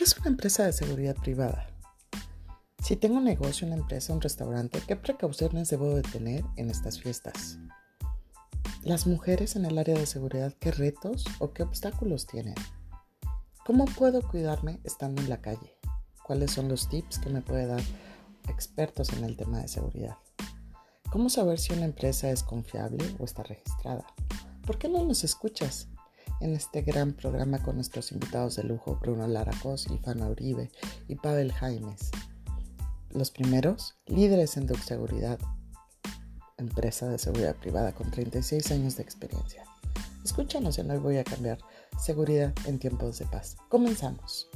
¿Qué es una empresa de seguridad privada? Si tengo un negocio, una empresa, un restaurante, ¿qué precauciones debo de tener en estas fiestas? Las mujeres en el área de seguridad, ¿qué retos o qué obstáculos tienen? ¿Cómo puedo cuidarme estando en la calle? ¿Cuáles son los tips que me puede dar expertos en el tema de seguridad? ¿Cómo saber si una empresa es confiable o está registrada? ¿Por qué no nos escuchas? En este gran programa con nuestros invitados de lujo, Bruno Laracos, Ifana Uribe y Pavel Jaimes. Los primeros, líderes en Dux Seguridad, empresa de seguridad privada con 36 años de experiencia. Escúchanos en Hoy Voy a Cambiar Seguridad en Tiempos de Paz. Comenzamos.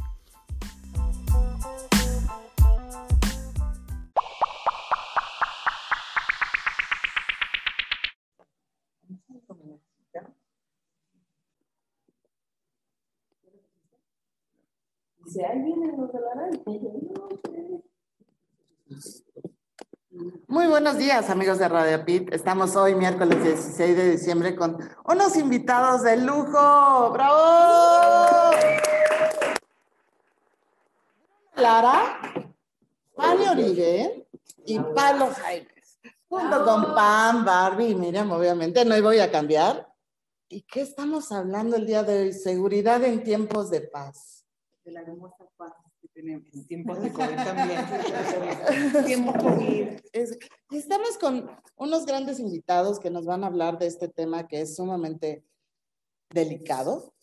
Buenos días, amigos de Radio Pit. Estamos hoy, miércoles 16 de diciembre, con unos invitados de lujo. ¡Bravo! Lara, Fanny Oribe y Pablo Jaimes. Junto con Pam, Barbie y Miriam, obviamente. No voy a cambiar. ¿Y qué estamos hablando el día de hoy? Seguridad en tiempos de paz. De la hermosa paz tenemos tiempos de COVID también. tiempos COVID. estamos con unos grandes invitados que nos van a hablar de este tema que es sumamente delicado,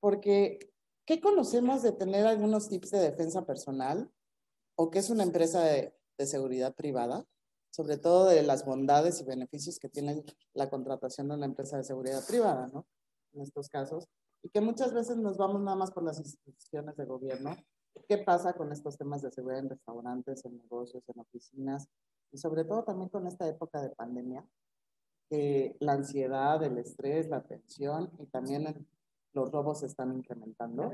porque ¿qué conocemos de tener algunos tips de defensa personal o qué es una empresa de, de seguridad privada? sobre todo de las bondades y beneficios que tiene la contratación de una empresa de seguridad privada, ¿no? En estos casos, y que muchas veces nos vamos nada más por las instituciones de gobierno qué pasa con estos temas de seguridad en restaurantes, en negocios, en oficinas, y sobre todo también con esta época de pandemia, que la ansiedad, el estrés, la tensión y también los robos se están incrementando.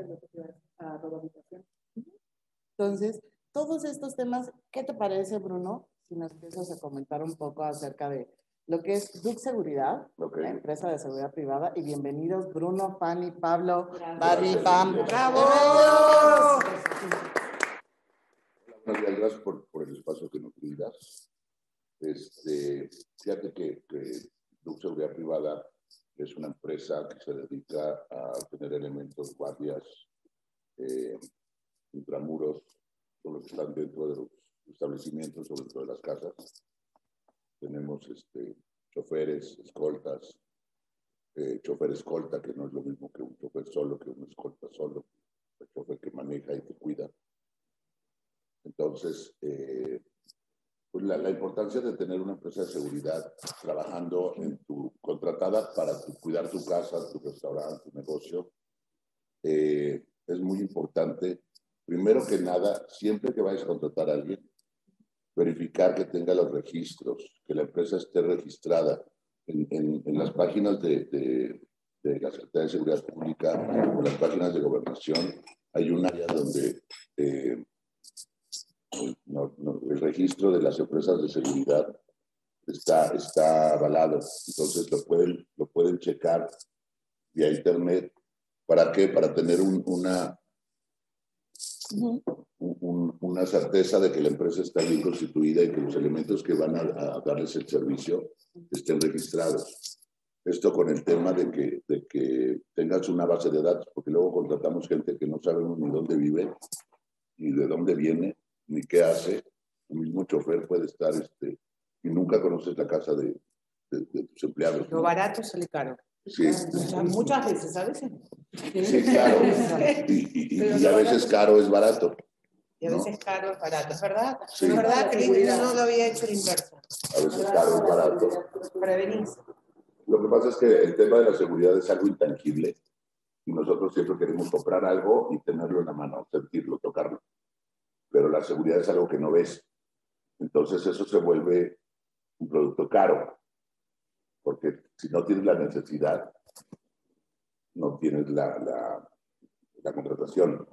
Entonces, todos estos temas, ¿qué te parece, Bruno? Si nos empiezas a comentar un poco acerca de lo que es Duke Seguridad, la empresa de seguridad privada. Y bienvenidos Bruno, Fanny, Pablo, Barbie, Pam. ¡Bravo! Hola, gracias por, por, el espacio que nos brindas. Este, fíjate que, que Seguridad Privada es una empresa que se dedica a tener elementos, guardias, eh, intramuros, todos los que están dentro de los establecimientos o dentro de las casas tenemos este, choferes, escoltas, eh, chofer escolta, que no es lo mismo que un chofer solo, que un escolta solo, el chofer que maneja y te cuida. Entonces, eh, pues la, la, importancia de tener una empresa de seguridad trabajando en tu contratada para cuidar tu casa, tu restaurante, tu negocio, eh, es muy importante. Primero que nada, siempre que vayas a contratar a alguien, verificar que tenga los registros, que la empresa esté registrada en, en, las páginas de, de, de, la Secretaría de Seguridad Pública o las páginas de gobernación. Hay un área donde eh, el registro de las empresas de seguridad está, está avalado. Entonces lo pueden, lo pueden checar vía internet. ¿Para qué? Para tener un, una, una certeza de que la empresa está bien constituida y que los elementos que van a, darles el servicio estén registrados. Esto con el tema de que, de que tengas una base de datos, porque luego contratamos gente que no sabemos ni dónde vive, ni de dónde viene, ni qué hace. El mismo chofer puede estar este, y nunca conoces la casa de, de, tus empleados. Lo barato sale caro. Sí. Muchas veces, ¿sabes? Sí, claro. Y, y, y, a veces caro es barato. Y a veces caro es barato, ¿es verdad? Sí. Es verdad que no lo había hecho el inverso. A veces caro es barato. Prevenirse. Lo que pasa es que el tema de la seguridad es algo intangible y nosotros siempre queremos comprar algo y tenerlo en la mano, sentirlo, tocarlo. Pero la seguridad es algo que no ves. Entonces eso se vuelve un producto caro porque si no tienes la necesidad, no tienes la, la, la contratación.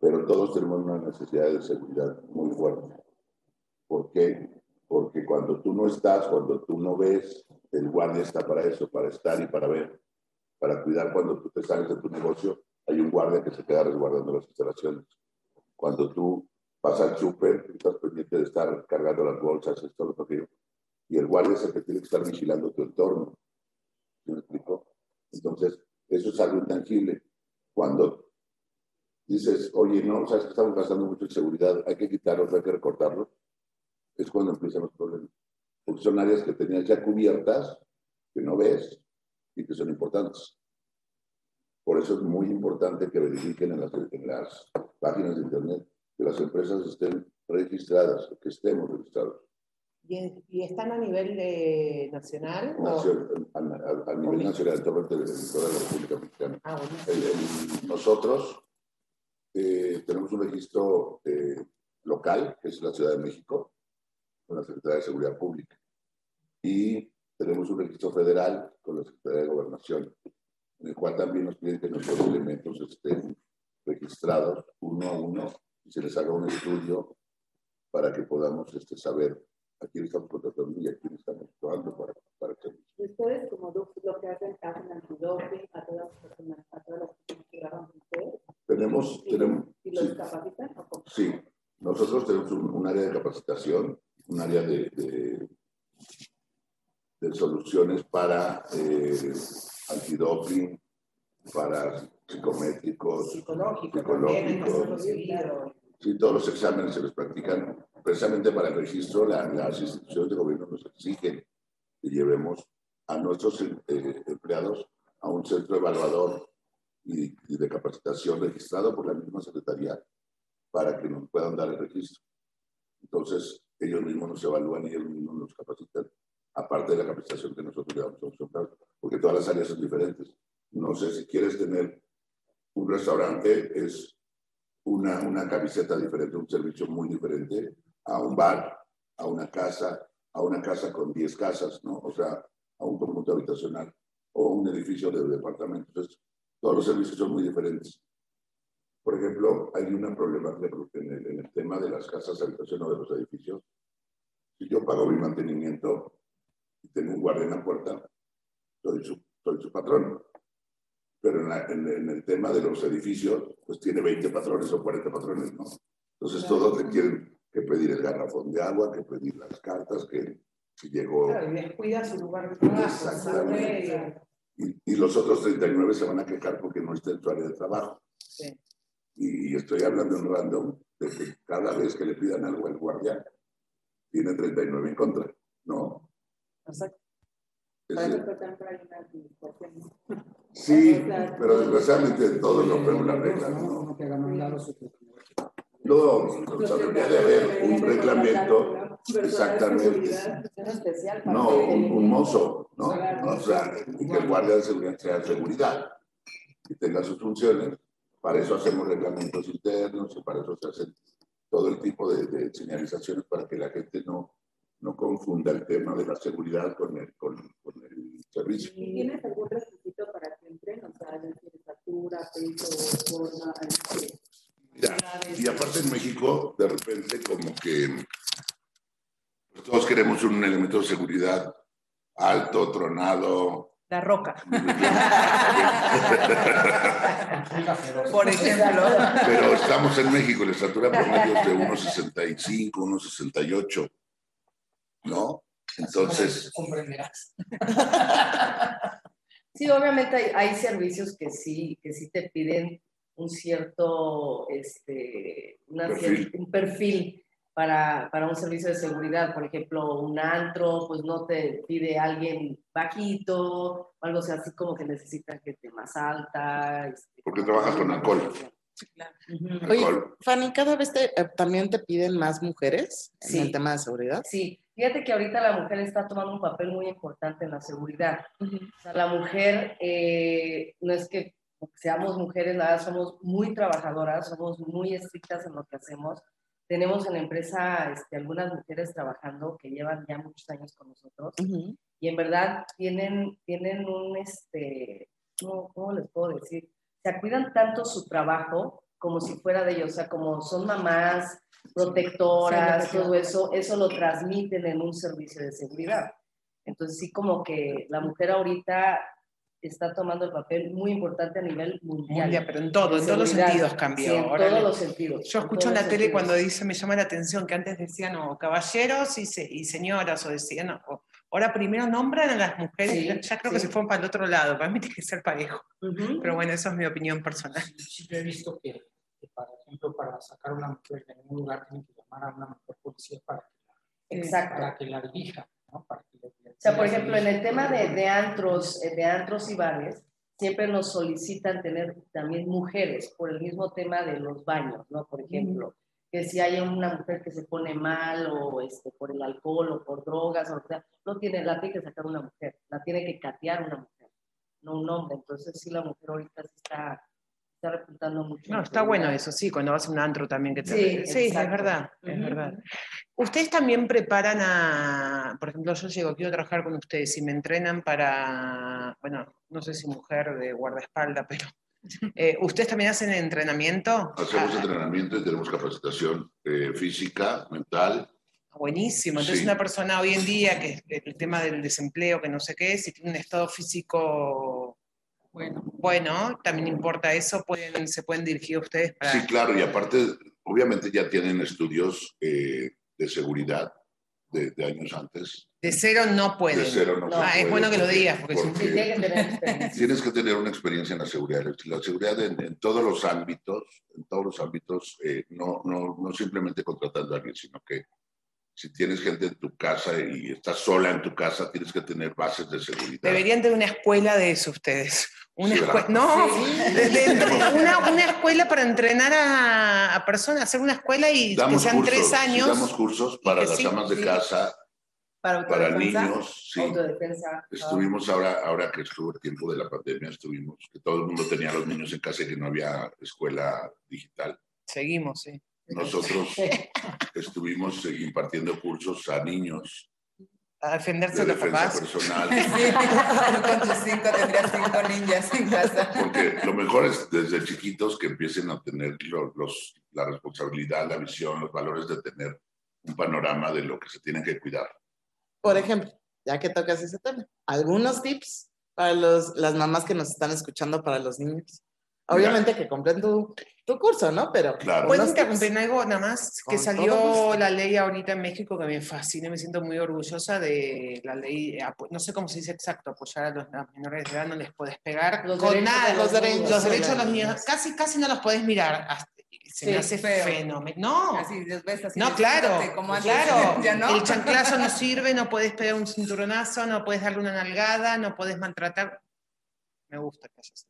Pero todos tenemos una necesidad de seguridad muy fuerte. ¿Por qué? Porque cuando tú no estás, cuando tú no ves, el guardia está para eso, para estar y para ver, para cuidar cuando tú te sales de tu negocio hay un guardia que se queda resguardando las instalaciones. Cuando tú vas al súper, estás pendiente de estar cargando las bolsas, esto, lo que y el guardia es el que tiene que estar vigilando tu entorno. ¿Sí me explico? Entonces, eso es algo intangible. Cuando dices, oye, no, sabes que estamos gastando mucho en seguridad, hay que quitarlos, hay que recortarlos, es cuando empiezan los problemas. Porque son áreas que tenías ya cubiertas, que no ves y que son importantes. Por eso es muy importante que verifiquen en las, en las páginas de Internet que las empresas estén registradas, que estemos registrados. ¿Y, están a nivel de nacional? a, nivel nacional, el territorio de la República Mexicana. Ah, nosotros eh, tenemos un registro eh, local, que es la Ciudad de México, con la Secretaría de Seguridad Pública. Y tenemos un registro federal con la Secretaría de Gobernación, en el cual también nos piden que nuestros elementos estén registrados uno a uno y se les haga un estudio para que podamos este, saber a quién estamos contratando y a quién estamos actuando para, para que... ¿Ustedes como lo que hacen, hacen antidoping a todas las personas, a todas las personas que con ustedes? Tenemos, ¿Y, tenemos... ¿Y los sí, capacitan? Sí, nosotros tenemos un, un, área de capacitación, un área de, de, de soluciones para eh, antidoping, para psicométricos, Psicológico, psicológicos. Sí, todos los exámenes se los practican precisamente para el registro. La, las instituciones de gobierno nos exigen que llevemos a nuestros eh, empleados a un centro evaluador y, y, de capacitación registrado por la misma Secretaría para que nos puedan dar el registro. Entonces, ellos mismos nos evalúan y ellos mismos nos capacitan, aparte de la capacitación que nosotros le damos a los empleados, porque todas las áreas son diferentes. No sé si quieres tener un restaurante, es una, una camiseta diferente, un servicio muy diferente a un bar, a una casa, a una casa con 10 casas, ¿no? O sea, a un conjunto habitacional o un edificio de departamentos. Entonces, todos los servicios son muy diferentes. Por ejemplo, hay una problemática en el, en el tema de las casas de habitación o de los edificios. Si yo pago mi mantenimiento y tengo un guardia en la puerta, soy su, soy su patrón pero en, la, en, en, el tema de los edificios, pues tiene 20 patrones o 40 patrones, ¿no? Entonces todos te quieren que pedir el garrafón de agua, que pedir las cartas, que si llegó... Claro, y descuida su lugar de trabajo. Exactamente. Y, y, los otros 39 se van a quejar porque no está en su área de trabajo. Sí. Y, y estoy hablando en random de que cada vez que le pidan algo al guardia, tiene 39 en contra, ¿no? Exacto. Sí, pero desgraciadamente todos rompemos las reglas. No, no, debería de haber un reglamento exactamente. No, un, un mozo, ¿no? O sea, y que el guardia de seguridad sea seguridad y tenga sus funciones. Para eso hacemos reglamentos internos y para eso se hacen todo el tipo de, de señalizaciones para que la gente no, no confunda el tema de la seguridad con el, con, con el servicio. ¿Y tienes algún requisito para que entren? O sea, estatura, peso, forma, Mira, y aparte en México, de repente como que pues, todos queremos un elemento de seguridad alto, tronado. La roca. Por ejemplo. Pero estamos en México, la estatura promedio es de 1,65, 1,68. ¿no? Entonces... Comprenderás. Sí, obviamente hay, hay, servicios que sí, que sí te piden un cierto, este, una perfil. Cierta, un perfil para, para, un servicio de seguridad. Por ejemplo, un antro, pues no te pide alguien bajito, o algo así como que necesita gente más alta. Este, Porque trabajas con alcohol. Sí, claro. Uh -huh. Oye, Fanny, ¿cada vez te, eh, también te piden más mujeres sí. en el tema de seguridad? Sí, Fíjate que ahorita la mujer está tomando un papel muy importante en la seguridad. Uh -huh. o sea, la mujer eh, no es que seamos mujeres, nada, somos muy trabajadoras, somos muy estrictas en lo que hacemos. Tenemos en la empresa este, algunas mujeres trabajando que llevan ya muchos años con nosotros uh -huh. y en verdad tienen, tienen un, este, ¿cómo, ¿cómo les puedo decir? Se cuidan tanto su trabajo como si fuera de ellos, o sea, como son mamás, protectoras, sí, todo eso, eso lo transmiten en un servicio de seguridad. Entonces sí como que la mujer ahorita está tomando el papel muy importante a nivel mundial. Mundial, pero en todo, en todos los sentidos cambió. Sí, en Ahora todos los sentidos. Yo escucho en la tele sentidos. cuando dice, me llama la atención que antes decían o caballeros y, se- y señoras, o decían, o- ahora primero nombran a las mujeres, Sí, ya- creo que sí. se fueron para el otro lado, para mí tiene que ser parejo. Ujú. Pero bueno, eso es mi opinión personal. Sí, sí, yo he visto que, que, por ejemplo, para sacar a una mujer de un lugar tienen que llamar a una mujer policía para que la, Exacto. para que la dirija, ¿no? Para que le- O sea, por ejemplo, en el tema de, de antros, eh, de antros y bares, siempre nos solicitan tener también mujeres por el mismo tema de los baños, ¿no? Por ejemplo, que si hay una mujer que se pone mal o este, por el alcohol o por drogas o sea, no tiene, la tiene que sacar una mujer, la tiene que catear una mujer, no un hombre. Entonces sí, la mujer ahorita sí está, está repuntando mucho. No, está bueno eso, sí, cuando vas a un antro también que te... Sí, Sí, es verdad, es verdad. Ustedes también preparan a, por ejemplo, yo llego, quiero trabajar con ustedes y me entrenan para, bueno, no sé si mujer de guardaespaldas, pero eh, ¿ustedes también hacen entrenamiento? Hacemos Ah, entrenamiento y tenemos capacitación eh, física, mental. Buenísimo. Entonces, Sí. una persona hoy en día, que es el tema del desempleo, que no sé qué, si tiene un estado físico Bueno, bueno, también importa eso, pueden, se pueden dirigir a ustedes para. Sí, claro, y aparte, obviamente ya tienen estudios eh, de seguridad de, de años antes. De cero no pueden. De cero no, No. Ah, es bueno que lo digas, porque porque que tener experiencia. tienes que tener una experiencia en la seguridad. La seguridad en, en todos los ámbitos, en todos los ámbitos, eh, no, no, no simplemente contratando a alguien, sino que si tienes gente en tu casa y estás sola en tu casa, tienes que tener bases de seguridad. Deberían tener una escuela de eso ustedes. Una Sí, escuela, no, Sí. de- de entre- una, una escuela para entrenar a, a personas, hacer una escuela y Damos que sean cursos, tres sí, años. damos cursos para las sí, amas de sí. casa, Para, niños, sí. Autodefensa. Estuvimos ahora, ahora que estuvo el tiempo de la pandemia, estuvimos, que todo el mundo tenía a los niños en casa y que no había escuela digital. Seguimos, sí. Nosotros estuvimos impartiendo cursos a niños A defenderse de defensa papás. personal, Con tus cinco tendrías cinco ninjas en casa. porque lo mejor es desde chiquitos que empiecen a tener lo- los, la responsabilidad, la visión, los valores de tener un panorama de lo que se tienen que cuidar. Por ejemplo, ya que tocas ese tema, algunos tips para los, las mamás que nos están escuchando para los niños. Obviamente que compren tu, tu curso, ¿no? Pero Claro. ¿Puedo unos tips. interrumpir en algo nada más? Que salió la ley ahorita en México que me fascina y me siento muy orgullosa de la ley, eh, apo- no sé cómo se dice exacto, apoyar a los a menores de edad, no les puedes pegar Los con derechos nada. los Los, niños. los derechos de los niños, casi, casi no los puedes mirar. hasta- se me hace feo. fenómeno. No, Así, los ves así. no, claro, Como antes, claro. ya no. El chanclazo no sirve, no puedes pegar un cinturonazo, no puedes darle una nalgada, no puedes maltratar. Me gusta que hayas.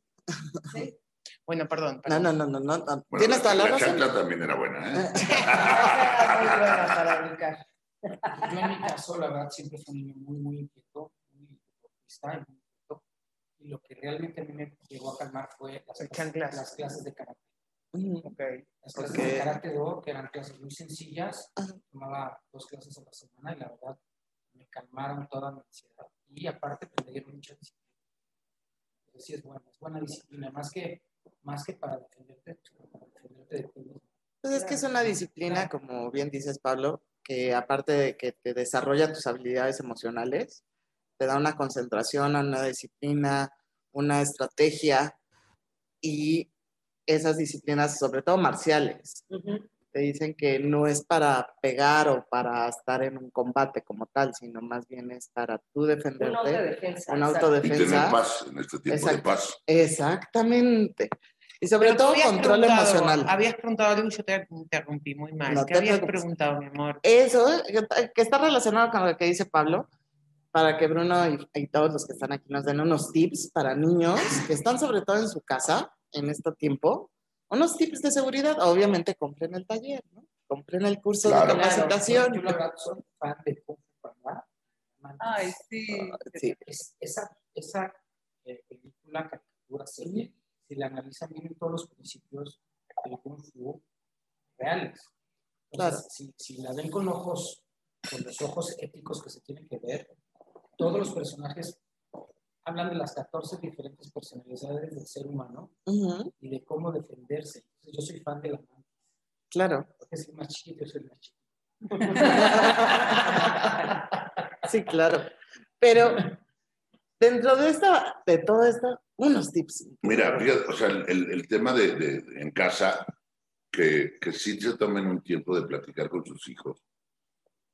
Sí. Bueno, perdón. No, perdón. no, no, no, no, no. Bueno, Tienes toda la la razón. chancla también era buena, ¿eh? Muy buena para educar. yo en mi caso, la verdad, siempre fui un niño muy, muy inquieto, muy deportista y muy inquieto. Y lo que realmente a mí me llegó a calmar fue las, clases, las clases de karate. Ujú. Ok. Las clases Ok. de karate do, que eran clases muy sencillas, Ajá. tomaba dos clases a la semana y la verdad me calmaron toda mi ansiedad. Y aparte pues, me dieron mucha disciplina. Entonces sí es buena, es buena disciplina, más que, más que para defenderte, defenderte de ti mismo. Pues es que es una disciplina, como bien dices, Pablo, que aparte de que te desarrolla tus habilidades emocionales, te da una concentración, una disciplina, una estrategia y esas disciplinas, sobre todo marciales, Ujú. Te dicen que no es para pegar o para estar en un combate como tal, sino más bien es para tú Una defenderte. autodefensa. Una exacto. Y autodefensa. tener paz en este tiempo de Exacto. paz. Exactamente. Y sobre Pero todo habías control preguntado- emocional. Habías preguntado algo y yo te interrumpí muy mal. No ¿Qué te habías preocupes. preguntado, mi amor? Eso, que- que está relacionado con lo que dice Pablo, para que Bruno y, y todos los que están aquí nos den unos tips para niños que están sobre todo en su casa en este tiempo, unos tips de seguridad. Obviamente compren el taller, ¿no? Compren el curso Claro. de capacitación. Yo la verdad soy fan de Kung Fu Panda. Ay, sí. Sí. Es- esa, esa eh, película, caricatura, serie, si la analizan bien todos los principios del Kung Fu reales. Entonces, Claro. si, si la ven con ojos, con los ojos éticos que se tienen que ver, todos los personajes hablan de las 14 diferentes personalidades del ser humano Ujú, y de cómo defenderse. Entonces, yo soy fan de la mano, claro. porque es el más chiquito, yo soy el más chiquito. Sí, claro. Pero dentro de esta, de todo esto, unos tips. Mira, fíjate, o sea, el, el tema de, de- en casa, que, que sí se tomen un tiempo de platicar con sus hijos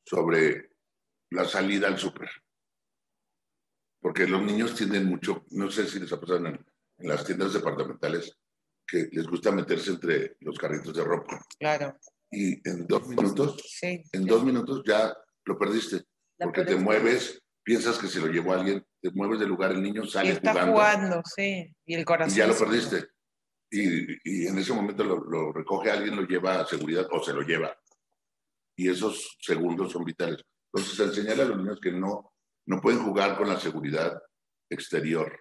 sobre la salida al súper. Porque los niños tienden mucho, no sé si les ha pasado en, en las tiendas departamentales, que les gusta meterse entre los carritos de ropa. Claro, Y en dos minutos, sí. en dos minutos ya lo perdiste. La Porque te peor es- mueves, piensas que se lo llevó alguien, te mueves del lugar, el niño Y sale está jugando. jugando, sí. Y el corazón. y ya lo perdiste. Y, y en ese momento lo, lo recoge alguien, lo lleva a seguridad o se lo lleva. Y esos segundos son vitales. Entonces, enseñarle a los niños que no, no pueden jugar con la seguridad exterior.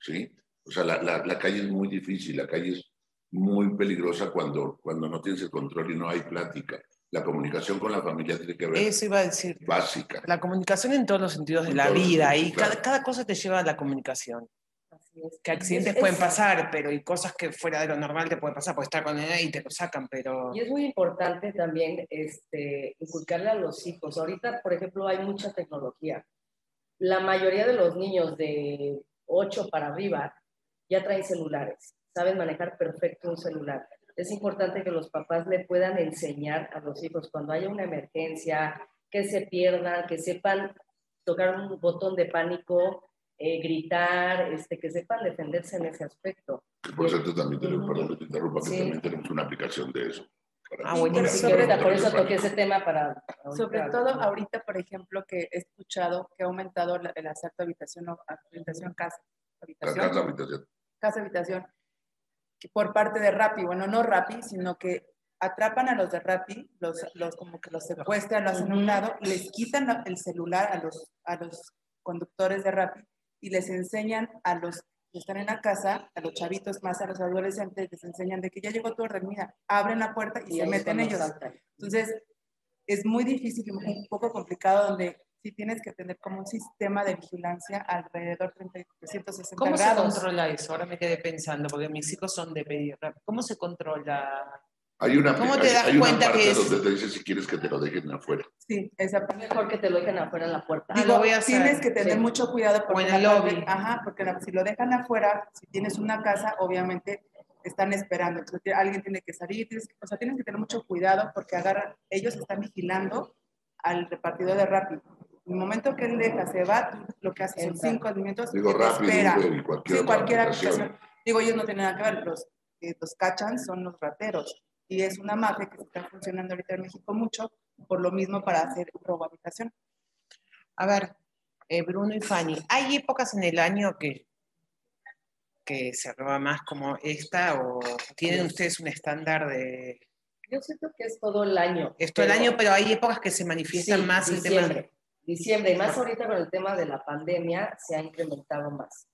¿Sí? O sea, la, la, la calle es muy difícil, la calle es muy peligrosa cuando, cuando no tienes el control y no hay plática. La comunicación con la familia tiene que ver Eso iba a decir. básica. La comunicación en todos los sentidos de En la todos los vida. sentidos, Y cada, cada cosa te lleva a la comunicación. Que accidentes Es- pueden pasar, pero hay cosas que fuera de lo normal te pueden pasar. Puedes estar con él y te lo sacan, pero. Y es muy importante también este, inculcarle a los hijos. Ahorita, por ejemplo, hay mucha tecnología. La mayoría de los niños de 8 para arriba ya traen celulares, saben manejar perfecto un celular. Es importante que los papás le puedan enseñar a los hijos cuando haya una emergencia, que se pierdan, que sepan tocar un botón de pánico, eh, gritar, este, que sepan defenderse en ese aspecto. Que por cierto también tenemos, perdón que te interrumpa, que Sí. también tenemos una aplicación de eso. para- Ah, que ahorita, por eso toqué ese tema para... Sobre ahorita- todo ahorita, por ejemplo, que he escuchado que ha aumentado la- el asalto a habitación, o habitación casa, habitación, Acá la habitación. casa habitación, que por parte de Rappi, bueno, no Rappi, sino que atrapan a los de Rappi, los, los como que los secuestran, lo hacen a un lado, les quitan el celular a los, a los conductores de Rappi y les enseñan a los que están en la casa, a los chavitos más, a los adolescentes, les enseñan de que ya llegó tu orden, mira, abren la puerta y, y se meten ellos. Entonces, es muy difícil y un poco complicado donde sí tienes que tener como un sistema de vigilancia alrededor de 360 ¿Cómo se grados. controla eso? Ahora me quedé pensando, porque mis hijos son de pedir. ¿Cómo se controla? Hay una, ¿Cómo te hay- das hay una cuenta parte que es- donde te dice si quieres que te lo dejen afuera. Sí, esa parte. Mejor que te lo dejen afuera en la puerta. Ah, Digo, lo voy a hacer. tienes que tener Sí. mucho cuidado porque O en el lobby. ajá, porque la- si lo dejan afuera, si tienes una casa, obviamente están esperando. Entonces, alguien tiene que salir, tienes o sea, tienes que tener mucho cuidado porque agarran, ellos están vigilando al repartidor de Rappi. En el momento que él deja, se va, lo que haces son cinco minutos Digo, rápido, espera. Cualquier Sí, cualquier aplicación. aplicación. Digo, ellos no tienen nada que ver, los que los cachan son los rateros. Y es una mafia que está funcionando ahorita en México mucho, por lo mismo para hacer robo a habitación. A ver, eh, Bruno y Fanny, ¿hay épocas en el año que, que se roba más como esta o tienen ustedes un estándar de... Yo siento que es todo el año. Es todo el año, pero hay épocas que se manifiestan Sí, más el tema... diciembre. Diciembre, y más ahorita con el tema de la pandemia, se ha incrementado más.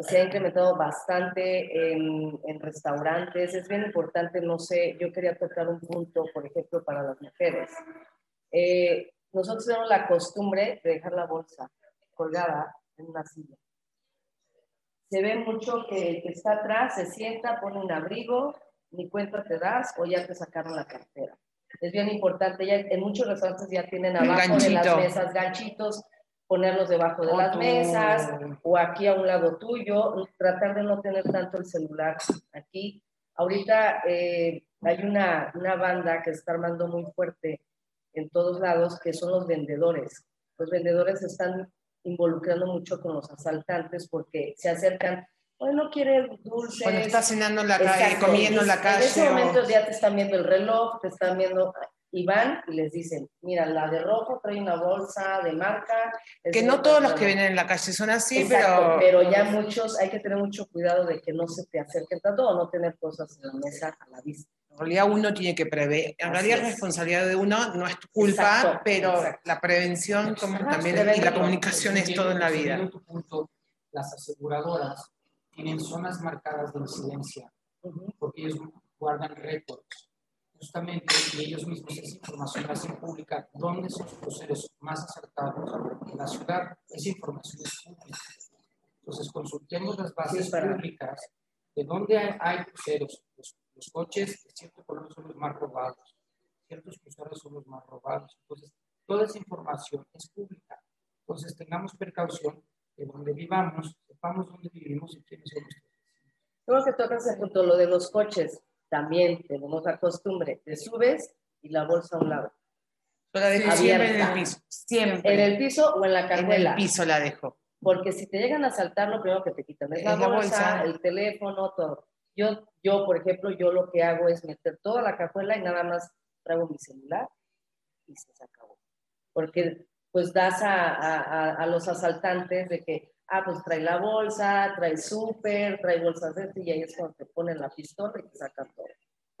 Se ha incrementado bastante en, en restaurantes. Es bien importante, no sé, yo quería tocar un punto, por ejemplo, para las mujeres. Eh, nosotros tenemos la costumbre de dejar la bolsa colgada en una silla. Se ve mucho que el que está atrás se sienta, pone un abrigo, ni cuenta te das o ya te sacaron la cartera. Es bien importante, ya en muchos restaurantes ya tienen abajo de las mesas ganchitos, ponerlos debajo de las mesas o aquí a un lado tuyo, tratar de no tener tanto el celular aquí. Ahorita eh, hay una, una banda que está armando muy fuerte en todos lados, que son los vendedores. Los vendedores están involucrando mucho con los asaltantes porque se acercan, bueno, quiere dulces. Cuando estás cenando en la calle, comiendo en la En calle... ese o- momento ya te están viendo el reloj, te están viendo y van y les dicen, mira, la de rojo trae una bolsa de marca. es Que no todos los que marca". vienen en la calle son así, Exacto, pero... pero ya muchos hay que tener mucho cuidado de que no se te acerquen tanto o no tener cosas en la mesa a la vista. En realidad uno tiene que prever. En Así realidad es es. responsabilidad de uno, no es tu culpa, Exacto, pero exacto. la prevención como Ajá, también y la comunicación es todo en la vida. Punto, las aseguradoras tienen zonas marcadas de incidencia porque ellos guardan récords. Justamente, y ellos mismos esa información la hacen pública, dónde son los cruceros más acertados en la ciudad. Esa información es pública. Entonces, consultemos las bases Sí, para- públicas de dónde hay, hay cruceros. Los, los coches de cierto color son los más robados, ciertos cruceros son los más robados. Entonces, toda esa información es pública. Entonces tengamos precaución de donde vivamos, sepamos dónde vivimos y quiénes son nuestros. Creo que tocas el punto, lo de los coches. También tenemos la costumbre, te subes y la bolsa a un lado. Yo la dejo Sí, siempre en el piso. Siempre. En el piso o en la En cajuela. el piso la dejo. Porque si te llegan a saltar, lo primero que te quitan es Es la, la bolsa, bolsa. el teléfono, todo. Yo, yo, por ejemplo, yo lo que hago es meter toda la cajuela y nada más traigo mi celular y se acabó. Porque pues das a, a- a- a los asaltantes de que, ah, pues trae la bolsa, trae súper, trae bolsas de esto, y ahí es cuando te ponen la pistola y te sacan todo.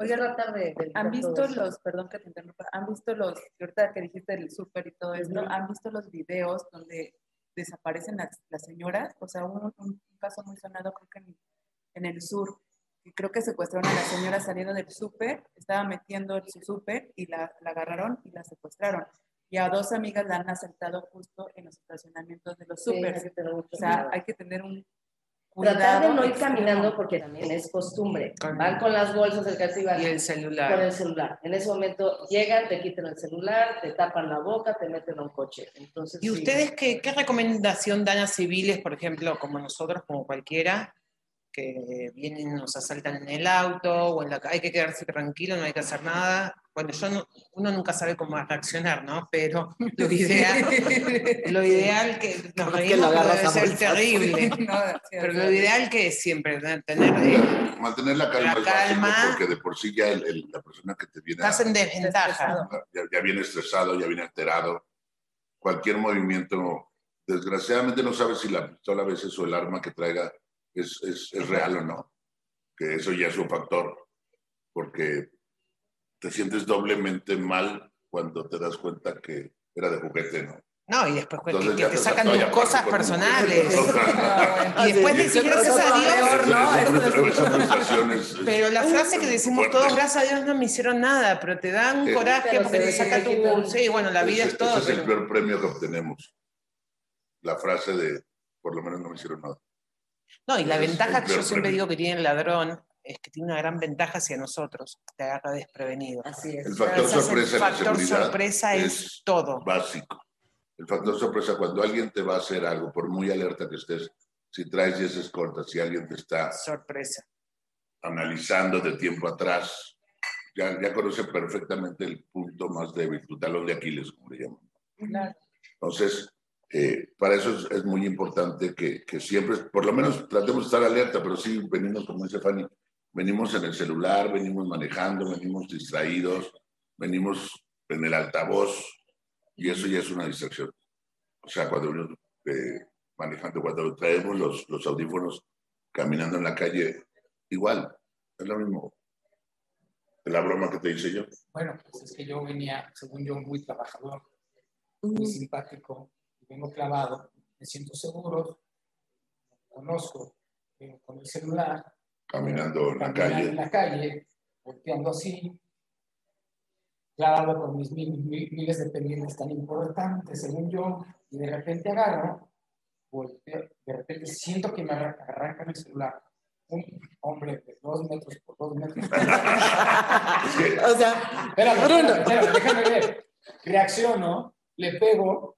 Oye, tratar de, de ¿Han visto los, perdón que te interrumpa, han visto los, ahorita que dijiste del súper y todo esto, Ujú. han visto los videos donde desaparecen las, las señoras? O sea, un, un caso muy sonado creo que en, en el sur, y creo que secuestraron a la señora saliendo del súper, estaba metiendo su súper y la, la agarraron y la secuestraron. Y a dos amigas la han asaltado justo en los estacionamientos de los Sí, súper. o sea, cuidado. hay que tener un Tratar de cuidado no ir extremo. caminando porque también es costumbre. Con- Van con las bolsas del caso y el con celular. el celular. En ese momento llegan, te quitan el celular, te tapan la boca, te meten a un coche. Entonces, ¿Y sí. ustedes qué, qué recomendación dan a civiles, por ejemplo, como nosotros, como cualquiera, que vienen, nos asaltan en el auto o en la hay que quedarse tranquilo, no hay que hacer nada? Bueno, yo no- uno nunca sabe cómo va a reaccionar, ¿no? Pero lo ideal, lo ideal que nos reímos, debe ser terrible. No, Pero lo ideal que es siempre tener, eh, Mantener la calma La es básico, calma. porque de por sí ya el- el- la persona que te viene a- estás en desventaja. ya, ya viene estresado, ya viene alterado. Cualquier movimiento, desgraciadamente no sabes si la pistola a veces o el arma que traiga es, es, es real o no. Que eso ya es un factor, porque te sientes doblemente mal cuando te das cuenta que era de juguete, ¿no? No, y después que, Entonces que ya te sacan tus cosas personales. Y después sí, gracias a Dios. Pero la frase que decimos todos, gracias a Dios no me hicieron nada, pero te da un Sí. coraje Pero porque te saca que tu... Sí, bueno, la vida ese, es todo. ese es el peor premio que obtenemos. La frase de, por lo menos no me hicieron nada. No, y la ventaja que yo siempre premio. digo que tiene el ladrón es que tiene una gran ventaja hacia nosotros, te agarra desprevenido. Así es. El factor sorpresa el en la factor sorpresa es, es todo. básico. El factor sorpresa, cuando alguien te va a hacer algo, por muy alerta que estés, si traes 10 escoltas, si alguien te está Sorpresa. analizando de tiempo atrás, ya, ya conoce perfectamente el punto más débil, tu talón de Aquiles, como le llaman. Claro. Entonces, eh, para eso es, es muy importante que, que siempre, por lo menos tratemos de estar alerta, pero sí venimos, como dice Fanny, venimos en el celular, venimos manejando, venimos distraídos, venimos en el altavoz, y eso ya es una distracción. O sea, cuando uno eh, manejando, cuando traemos los, los audífonos caminando en la calle, igual, es lo mismo. La broma que te hice yo. Bueno, pues es que yo venía, según yo, muy trabajador, muy simpático, y vengo clavado, me siento seguro, conozco, vengo con el celular, Caminando en la calle. en la calle, volteando así, clavado con mis mil- mil- miles de pendientes tan importantes, según yo, y de repente agarro, volteo, de repente siento que me arran- arrancan el celular. Un hombre de dos metros por dos metros. O sea, Espérame, espérame, espérame, déjame ver. Reacciono, le pego.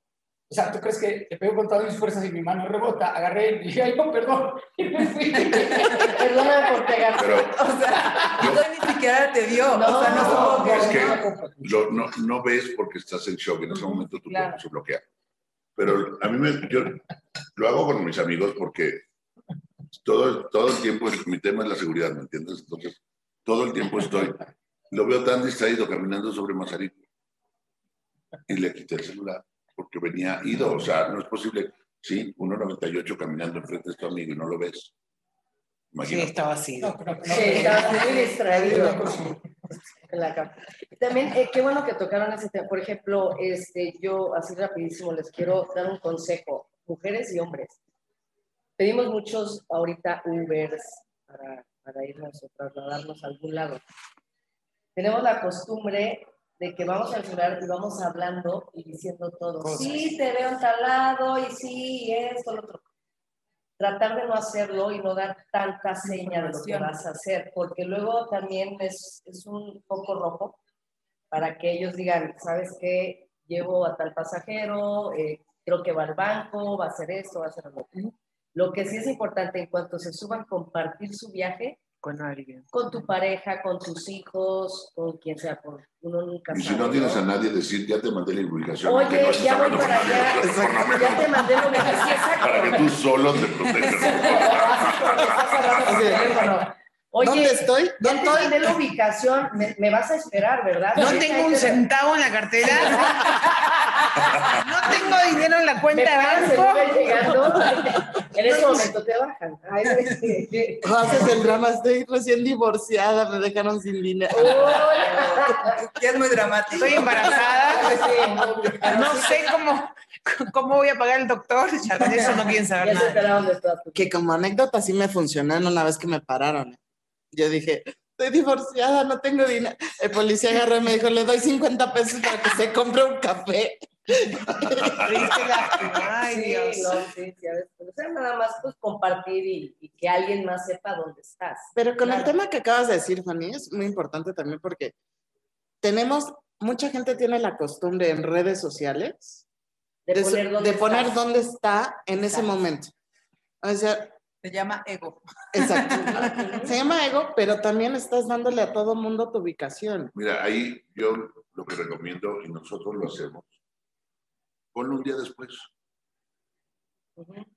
O sea, ¿tú crees que le pego con todas mis fuerzas y mi mano rebota? Agarré y dije, ay, no, perdón. Y me fui. Perdóname por pero O sea, no, ni siquiera te dio. No, o sea, no supo es que. lo- no, no ves porque estás en shock, en ese momento tu Claro. cuerpo se bloquea. Pero a mí me, yo lo hago con mis amigos porque todo, todo el tiempo, mi tema es la seguridad, ¿me entiendes? Entonces, todo el tiempo estoy, lo veo tan distraído caminando sobre Mazarito y le quité el celular porque venía ido, o sea, no es posible, sí, 1.98 caminando enfrente de tu amigo y no lo ves. Sí, Imagínate. estaba así. No, pero- no, Sí, estabas muy distraído. La También, eh, qué bueno que tocaron ese tema. Por ejemplo, este, yo así rapidísimo les quiero dar un consejo, mujeres y hombres. Pedimos muchos ahorita Ubers para, para irnos o trasladarnos a algún lado. Tenemos la costumbre de que vamos al celular y vamos hablando y diciendo todo. Cosas. Sí, te veo en tal lado y sí, esto, lo otro. Tratar de no hacerlo y no dar tanta seña de lo que vas a hacer, porque luego también es, es un poco rojo para que ellos digan, ¿sabes qué? Llevo a tal pasajero, eh, creo que va al banco, va a hacer esto, va a hacer lo otro. Lo que sí es importante en cuanto se suban, compartir su viaje Con alguien. con tu pareja, con tus hijos, con quien sea, uno nunca Y si no tienes a nadie, decir, ya te mandé la ubicación. Oye, no ya voy para allá. Ya te mandé sí, exacto. Para que tú solo te protejas. Oye, ¿Dónde estoy? ¿Dónde te estoy? mandé la ubicación, me, me vas a esperar, ¿verdad? No tengo un te- centavo en la cartera. No tengo dinero en la cuenta de banco. Llegando, en ese momento te bajan. Haces el drama, estoy recién divorciada, me dejaron sin dinero. Ya es muy dramático. Estoy embarazada. No sé cómo, cómo voy a pagar el doctor. Ya de eso no quieren saber nada. Que como anécdota sí me funcionaron una vez que me pararon. Yo dije, estoy divorciada, no tengo dinero. El policía agarró y me dijo, le doy 50 pesos para que se compre un café. Ay, Sí, Dios. no, sí, sí, o sea, nada más pues compartir y, y que alguien más sepa dónde estás. Pero con el Claro. tema que acabas de decir, Fanny, es muy importante también porque tenemos, mucha gente tiene la costumbre en redes sociales De, de, poner dónde de poner dónde está en ese momento. O sea, Se llama ego. exacto. Se llama ego, pero también estás dándole a todo mundo tu ubicación. Mira, ahí yo lo que recomiendo, y nosotros lo hacemos, ponlo un día después.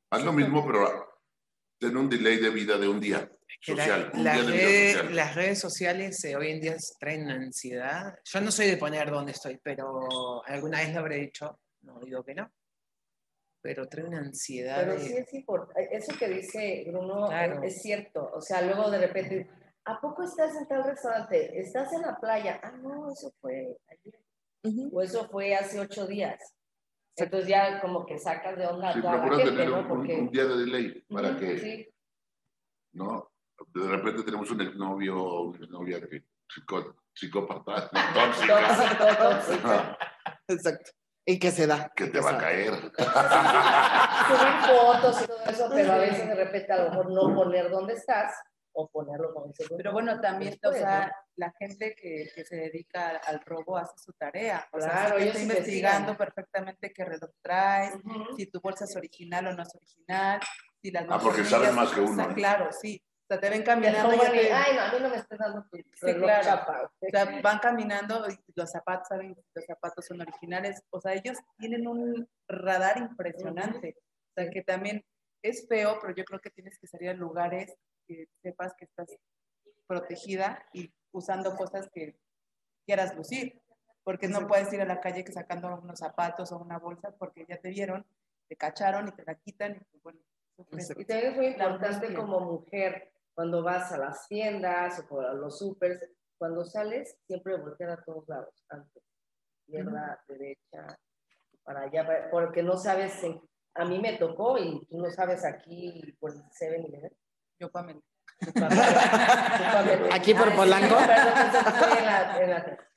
Haz lo mismo, pero ten un delay de vida de un día Que la- social. un las, día de vida redes, social. las redes sociales eh, hoy en día traen ansiedad. Yo no soy de poner dónde estoy, pero alguna vez lo habré dicho. No digo que no. Pero trae una ansiedad. Pero de- sí es importante, eso que dice Bruno Claro. es, es cierto, o sea, luego de repente, ¿a poco estás en tal restaurante? ¿Estás en la playa? Ah, no, eso fue ayer, o eso fue hace ocho días. Entonces ya como que sacas de onda Sí, toda la gente, tener ¿no? un, un- Porque, un día de delay para Ujú, que, sí, ¿no? De repente tenemos un exnovio o una exnovia que psicó- psicópata, tóxica, tóxico. Exacto. Y que se da. que te va a caer. Subir fotos y todo eso, pero a veces de repente a lo mejor no poner dónde estás o ponerlo como dice Bruno. Pero bueno, también, o sea, la gente que, que se dedica al, al robo hace su tarea. O sea, Claro, está investigan. investigando perfectamente qué reloj traes, Ujú. si tu bolsa es original o no es original, si las Ah, porque saben más que uno, ¿no? Claro, sí. Sea, te ven caminando y ya te- Ay, no, a mí no me estés dando tu reloj claro. chapa. O sea, van caminando y los zapatos, saben los zapatos son originales. O sea, ellos tienen un radar impresionante. O sea, que también es feo, pero yo creo que tienes que salir a lugares que sepas que estás protegida y usando cosas que quieras lucir. Porque no puedes ir a la calle que sacando unos zapatos o una bolsa porque ya te vieron, te cacharon y te la quitan. Y pues, bueno, eso es- Y también es muy importante como mujer, cuando vas a las tiendas o por- a los supers, cuando sales, siempre voltear a todos lados, antes. Izquierda, derecha, para allá, para- porque no sabes, en- a mí me tocó y tú no sabes aquí por el 7-Eleven. yo Pamela. Aquí por sí, Polanco.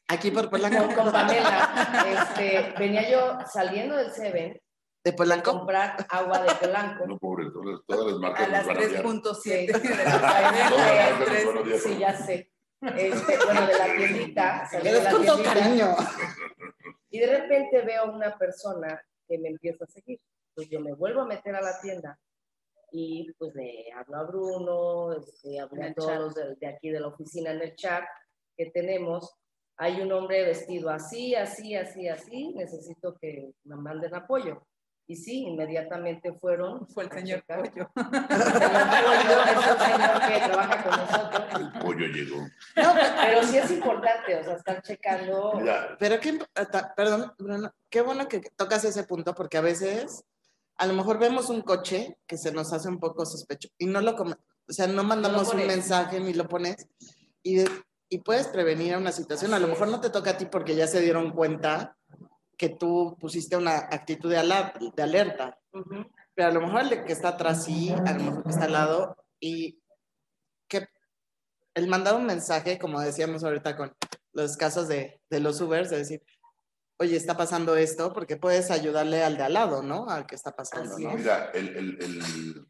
Aquí por Polanco. con Pamela, este, venía yo saliendo del Seven ¿De Polanco? comprar agua de Polanco. No, pobre, todas, todas las A marcas las a odiar. 3.7 Sí. las ya sé. Este, bueno, de la tiendita. salí de la con todo tiendita, cariño. Y de repente veo una persona que me empieza a seguir. Pues yo me vuelvo a meter a la tienda y pues le hablo a Bruno, este, hablé En a todos chat. los de, de aquí de la oficina en el chat que tenemos. Hay un hombre vestido así, así, así, así. Necesito que me manden apoyo. Y sí, inmediatamente fueron. Fue el señor checar. Pollo. El señor Pollo es un señor que trabaja con nosotros. El pollo llegó. No, Pero sí es importante, o sea, estar checando. Mira, Pero qué, ata- perdón, Bruno, qué bueno que tocas ese punto porque a veces a lo mejor vemos un coche que se nos hace un poco sospechoso y no lo, o sea, no mandamos un pones. mensaje ni lo pones y, y puedes prevenir una situación. A lo Así mejor es. no te toca a ti porque ya se dieron cuenta que tú pusiste una actitud de, ala- de alerta, Ujú. pero a lo mejor el que está atrás sí, a lo mejor que está al lado y que el mandar un mensaje, como decíamos ahorita con los casos de, de los Ubers, de decir, oye, está pasando esto, porque puedes ayudarle al de al lado, ¿no? Al que está pasando, ¿no? mira, el, el, el,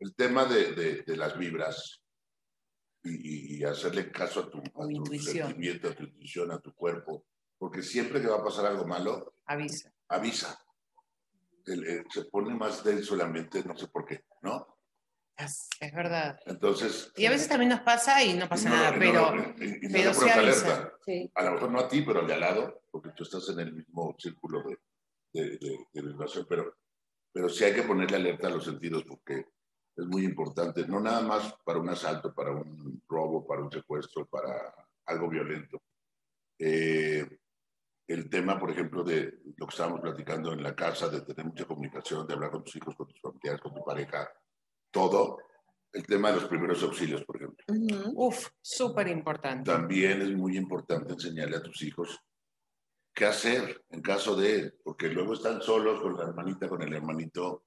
el tema de, de, de las vibras y, y- hacerle caso a tu, a tu sentimiento, a tu intuición, a tu cuerpo, porque siempre que va a pasar algo malo, Avisa. avisa. el- el- se pone más denso el ambiente, no sé por qué, ¿no? Es, es verdad. Entonces... Y a veces también nos pasa y no pasa no, nada, no, pero, no, y- y no pero pones avisa. alerta. Sí. A lo mejor no a ti, pero al de al lado, porque tú estás en el mismo círculo de, de, de, de vibración, pero, pero sí hay que ponerle alerta a los sentidos porque es muy importante, no nada más para un asalto, para un robo, para un secuestro, para algo violento. Eh, el tema, por ejemplo, de lo que estábamos platicando en la casa, de tener mucha comunicación, de hablar con tus hijos, con tus familiares, con tu pareja, todo. El tema de los primeros auxilios, por ejemplo. uf, súper importante. También es muy importante enseñarle a tus hijos qué hacer en caso de, porque luego están solos con la hermanita, con el hermanito,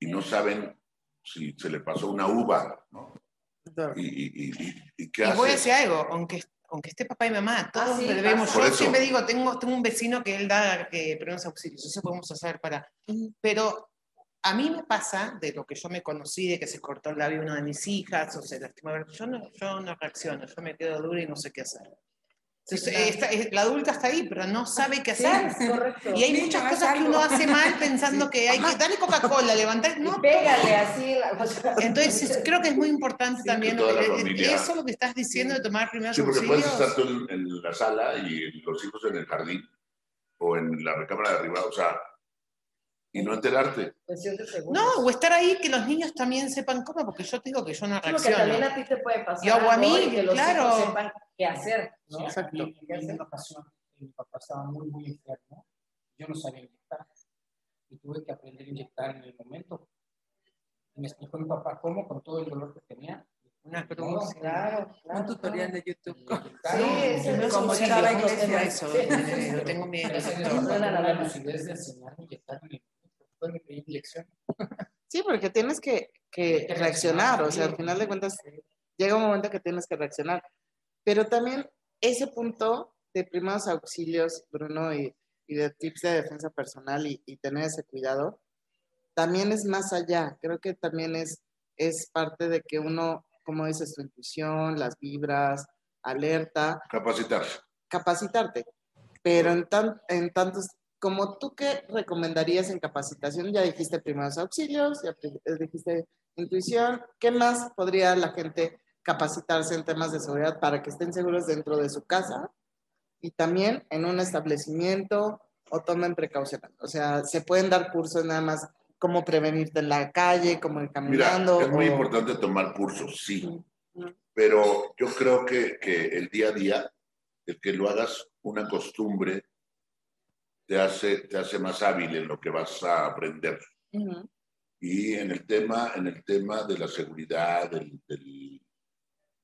y no saben si se le pasó una uva, ¿no? Y, y, y, y- y qué Y voy a decir algo, aunque, aunque esté papá y mamá, todos sí, debemos. Yo eso. siempre digo, tengo, tengo un vecino que él da eh, primeros auxilios, eso podemos hacer para. Pero a mí me pasa, de lo que yo me conocí, de que se cortó el labio una de mis hijas, o se lastimó, yo no, yo no reacciono, yo me quedo dura y no sé qué hacer. Entonces, claro. está- eh, la adulta está ahí, pero no sabe qué Sí, hacer. correcto. Y hay Sí, muchas no, cosas que uno hace mal pensando que hay que darle Coca-Cola, levantar. Y No, pégale así. la- o sea, entonces es- creo que es muy importante Sí, también que toda la eh, eh, familia- eso lo que estás diciendo de tomar primeros Sí, porque puedes auxilios. estar tú en, en la sala y los hijos en el jardín o en la recámara de arriba, o sea, y no enterarte. No, o estar ahí que los niños también sepan cómo, porque yo te digo que yo no Sí, porque también reacciono. a ti te puede pasar. Yo hago a mí, y que los claro. hijos sepan qué hacer. Sí, ¿no? a mí- ¿Qué a mí en una ocasión mi papá estaba muy, muy enfermo. Yo no sabía inyectar. Y tuve que aprender a inyectar en el momento. Y me explicó mi papá cómo, con todo el dolor que tenía. Una No, cruz. Claro, Un claro. tutorial de YouTube. Sí, es Primeros Como auxilios, estaba ¿cómo se llama iglesia. eso? Sí. Eh, tengo miedo. Gracias a Dios, doctor. mi papá Suena la la lucidez de enseñarme a inyectar en el momento. Fue mi primera. Sí, porque tienes que, que que reaccionar, o sea, al final de cuentas llega un momento que tienes que reaccionar. Pero también ese punto de primeros auxilios, Bruno, y, y de tips de defensa personal y, y tener ese cuidado, también es más allá. Creo que también es, es parte de que uno, como dices, tu intuición, las vibras, alerta, Capacitarse. capacitarte. Pero en, tan, en tantos, como tú qué recomendarías en capacitación, ya dijiste primeros auxilios, ya eh, dijiste intuición, ¿qué más podría la gente capacitarse en temas de seguridad para que estén seguros dentro de su casa y también en un establecimiento o tomen precauciones? O sea, se pueden dar cursos nada más cómo prevenirte en la calle, cómo ir Mira, caminando. es muy o- importante tomar cursos, sí, pero yo creo que, que el día a día, el que lo hagas una costumbre, te hace, te hace más hábil en lo que vas a aprender. Ujú. Y en el tema, en el tema de la seguridad, del- del-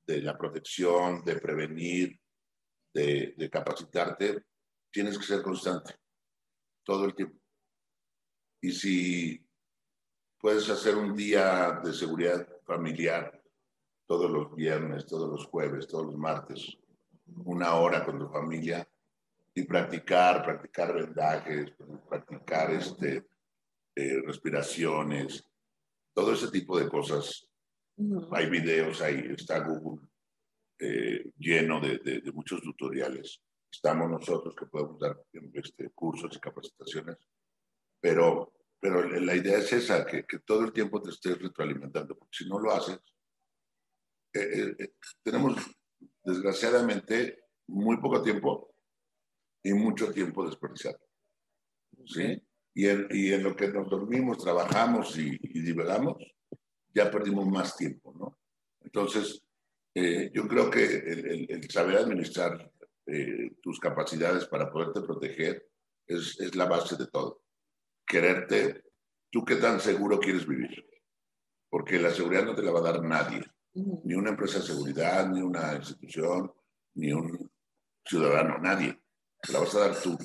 de la protección, de prevenir, de, de capacitarte, tienes que ser constante todo el tiempo. Y si puedes hacer un día de seguridad familiar todos los viernes, todos los jueves, todos los martes, una hora con tu familia y practicar, practicar vendajes, practicar este, eh, respiraciones, todo ese tipo de cosas. Hay videos, ahí está Google eh, lleno de, de- de muchos tutoriales. Estamos nosotros que podemos dar este, cursos y capacitaciones, pero, pero la idea es esa, que, que todo el tiempo te estés retroalimentando, porque si no lo haces, eh, tenemos desgraciadamente muy poco tiempo y mucho tiempo desperdiciado. ¿sí? Y, en, y en lo que nos dormimos, trabajamos y, y divagamos, ya perdimos más tiempo, ¿no? Entonces, eh, yo creo que el, el- el saber administrar eh, tus capacidades para poderte proteger es, es la base de todo. Quererte, tú qué tan seguro quieres vivir, porque la seguridad no te la va a dar nadie, ni una empresa de seguridad, ni una institución, ni un ciudadano, nadie. La vas a dar tú.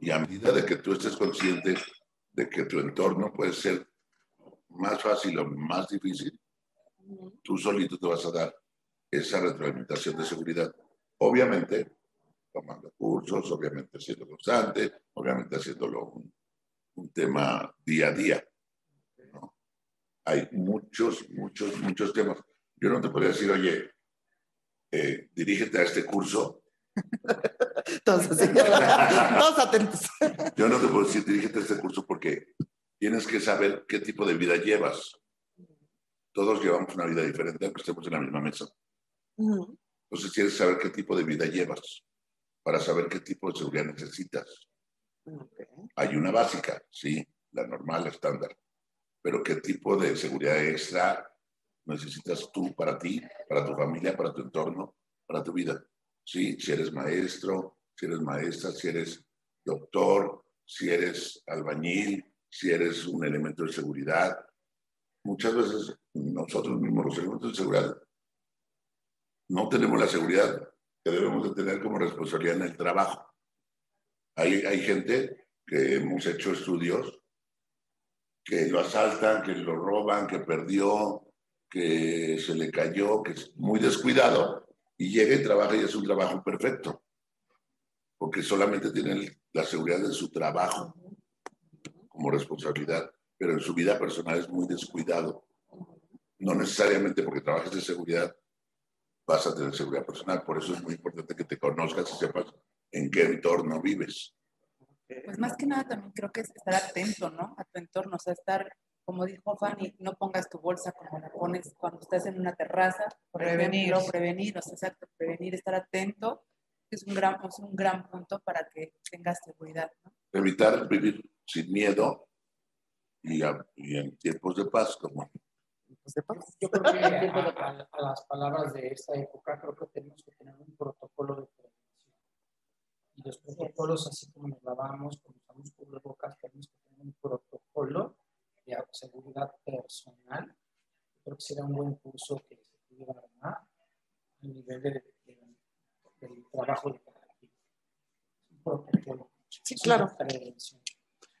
Y a medida de que tú estés consciente de que tu entorno puede ser más fácil o más difícil, tú solito te vas a dar esa retroalimentación de seguridad. Obviamente, tomando cursos, obviamente siendo constante, obviamente haciéndolo un, un tema día a día. ¿no? Hay muchos, muchos, muchos temas. Yo no te podría decir, oye, eh, dirígete a este curso Todos así. Todos atentos. Yo no te puedo decir, dirígete a este curso porque tienes que saber qué tipo de vida llevas. Todos llevamos una vida diferente, aunque estemos en la misma mesa. Entonces tienes que saber qué tipo de vida llevas para saber qué tipo de seguridad necesitas. Hay una básica, sí, la normal, la estándar. Pero qué tipo de seguridad extra necesitas tú para ti, para tu familia, para tu entorno, para tu vida. Sí, si eres maestro, si eres maestra, si eres doctor, si eres albañil, si eres un elemento de seguridad. Muchas veces nosotros mismos, los elementos de seguridad, no tenemos la seguridad que debemos de tener como responsabilidad en el trabajo. Hay, hay gente que hemos hecho estudios que lo asaltan, que lo roban, que perdió, que se le cayó, que es muy descuidado y llega y trabaja y es un trabajo perfecto, porque solamente tiene la seguridad de su trabajo como responsabilidad, pero en su vida personal es muy descuidado. No necesariamente porque trabajes de seguridad vas a tener seguridad personal, por eso es muy importante que te conozcas y sepas en qué entorno vives. Pues más que nada también creo que es estar atento, ¿no? A tu entorno, o sea, estar, como dijo Fanny, no pongas tu bolsa como la pones cuando estás en una terraza, por Prevenir. ejemplo, prevenir, o sea, exacto, prevenir, estar atento, es un gran, es un gran punto para que tengas seguridad, ¿no? Evitar vivir sin miedo y, a- y en tiempos de paz, como. Yo creo que a, a- a las palabras de esta época, creo que tenemos que tener un protocolo de prevención. Y los protocolos, así como nos lavamos, como usamos cubrebocas, tenemos que tener un protocolo de seguridad personal. Creo que sería un buen curso que se pudiera armar a nivel de, de- del trabajo de cada quien. Sí, claro.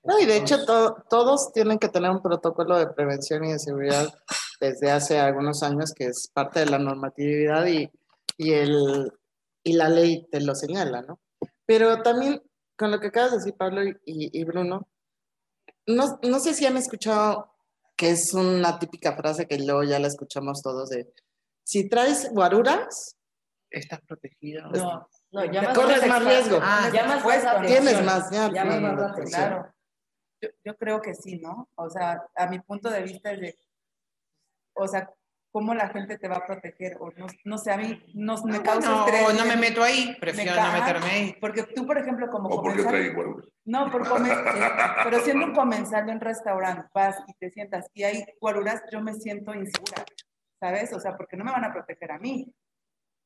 No, y de hecho to- todos tienen que tener un protocolo de prevención y de seguridad desde hace algunos años, que es parte de la normatividad y, y, el, y la ley te lo señala, ¿no? Pero también, con lo que acabas de decir, Pablo y, y Bruno, no, no sé si han escuchado que es una típica frase que luego ya la escuchamos todos de, si traes guaruras, ¿Estás protegido? No, No, llamas corres más más expa- riesgo. Ah, más ¿no? Tienes más, ya, más atención. Claro. Yo, yo creo que sí, ¿no? O sea, a mi punto de vista es de, o sea, cómo la gente te va a proteger, o no, no sé, a mí no, me causa No, estrés. o no me meto ahí, prefiero no ca- meterme ahí. Porque tú, por ejemplo, como o porque comensal- trae guaruras. No, por comer, pero siendo un comensal de un restaurante, vas y te sientas y hay guaruras, yo me siento insegura, ¿sabes? O sea, porque no me van a proteger a mí,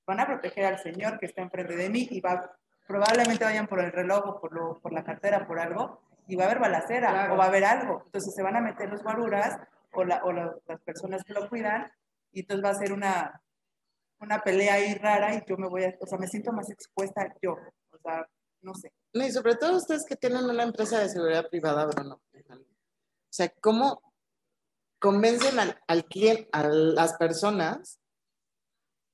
van a proteger al señor que está enfrente de mí y va, probablemente vayan por el reloj o por, lo, por la cartera, por algo, y va a haber balacera Claro. o va a haber algo. Entonces se van a meter los guaruras o, la, o la- las personas que lo cuidan y entonces va a ser una, una pelea ahí rara y yo me voy a, o sea, me siento más expuesta yo, o sea, no sé. No, y sobre todo ustedes que tienen una empresa de seguridad privada, Bruno. O sea, ¿cómo convencen al, al cliente, a las personas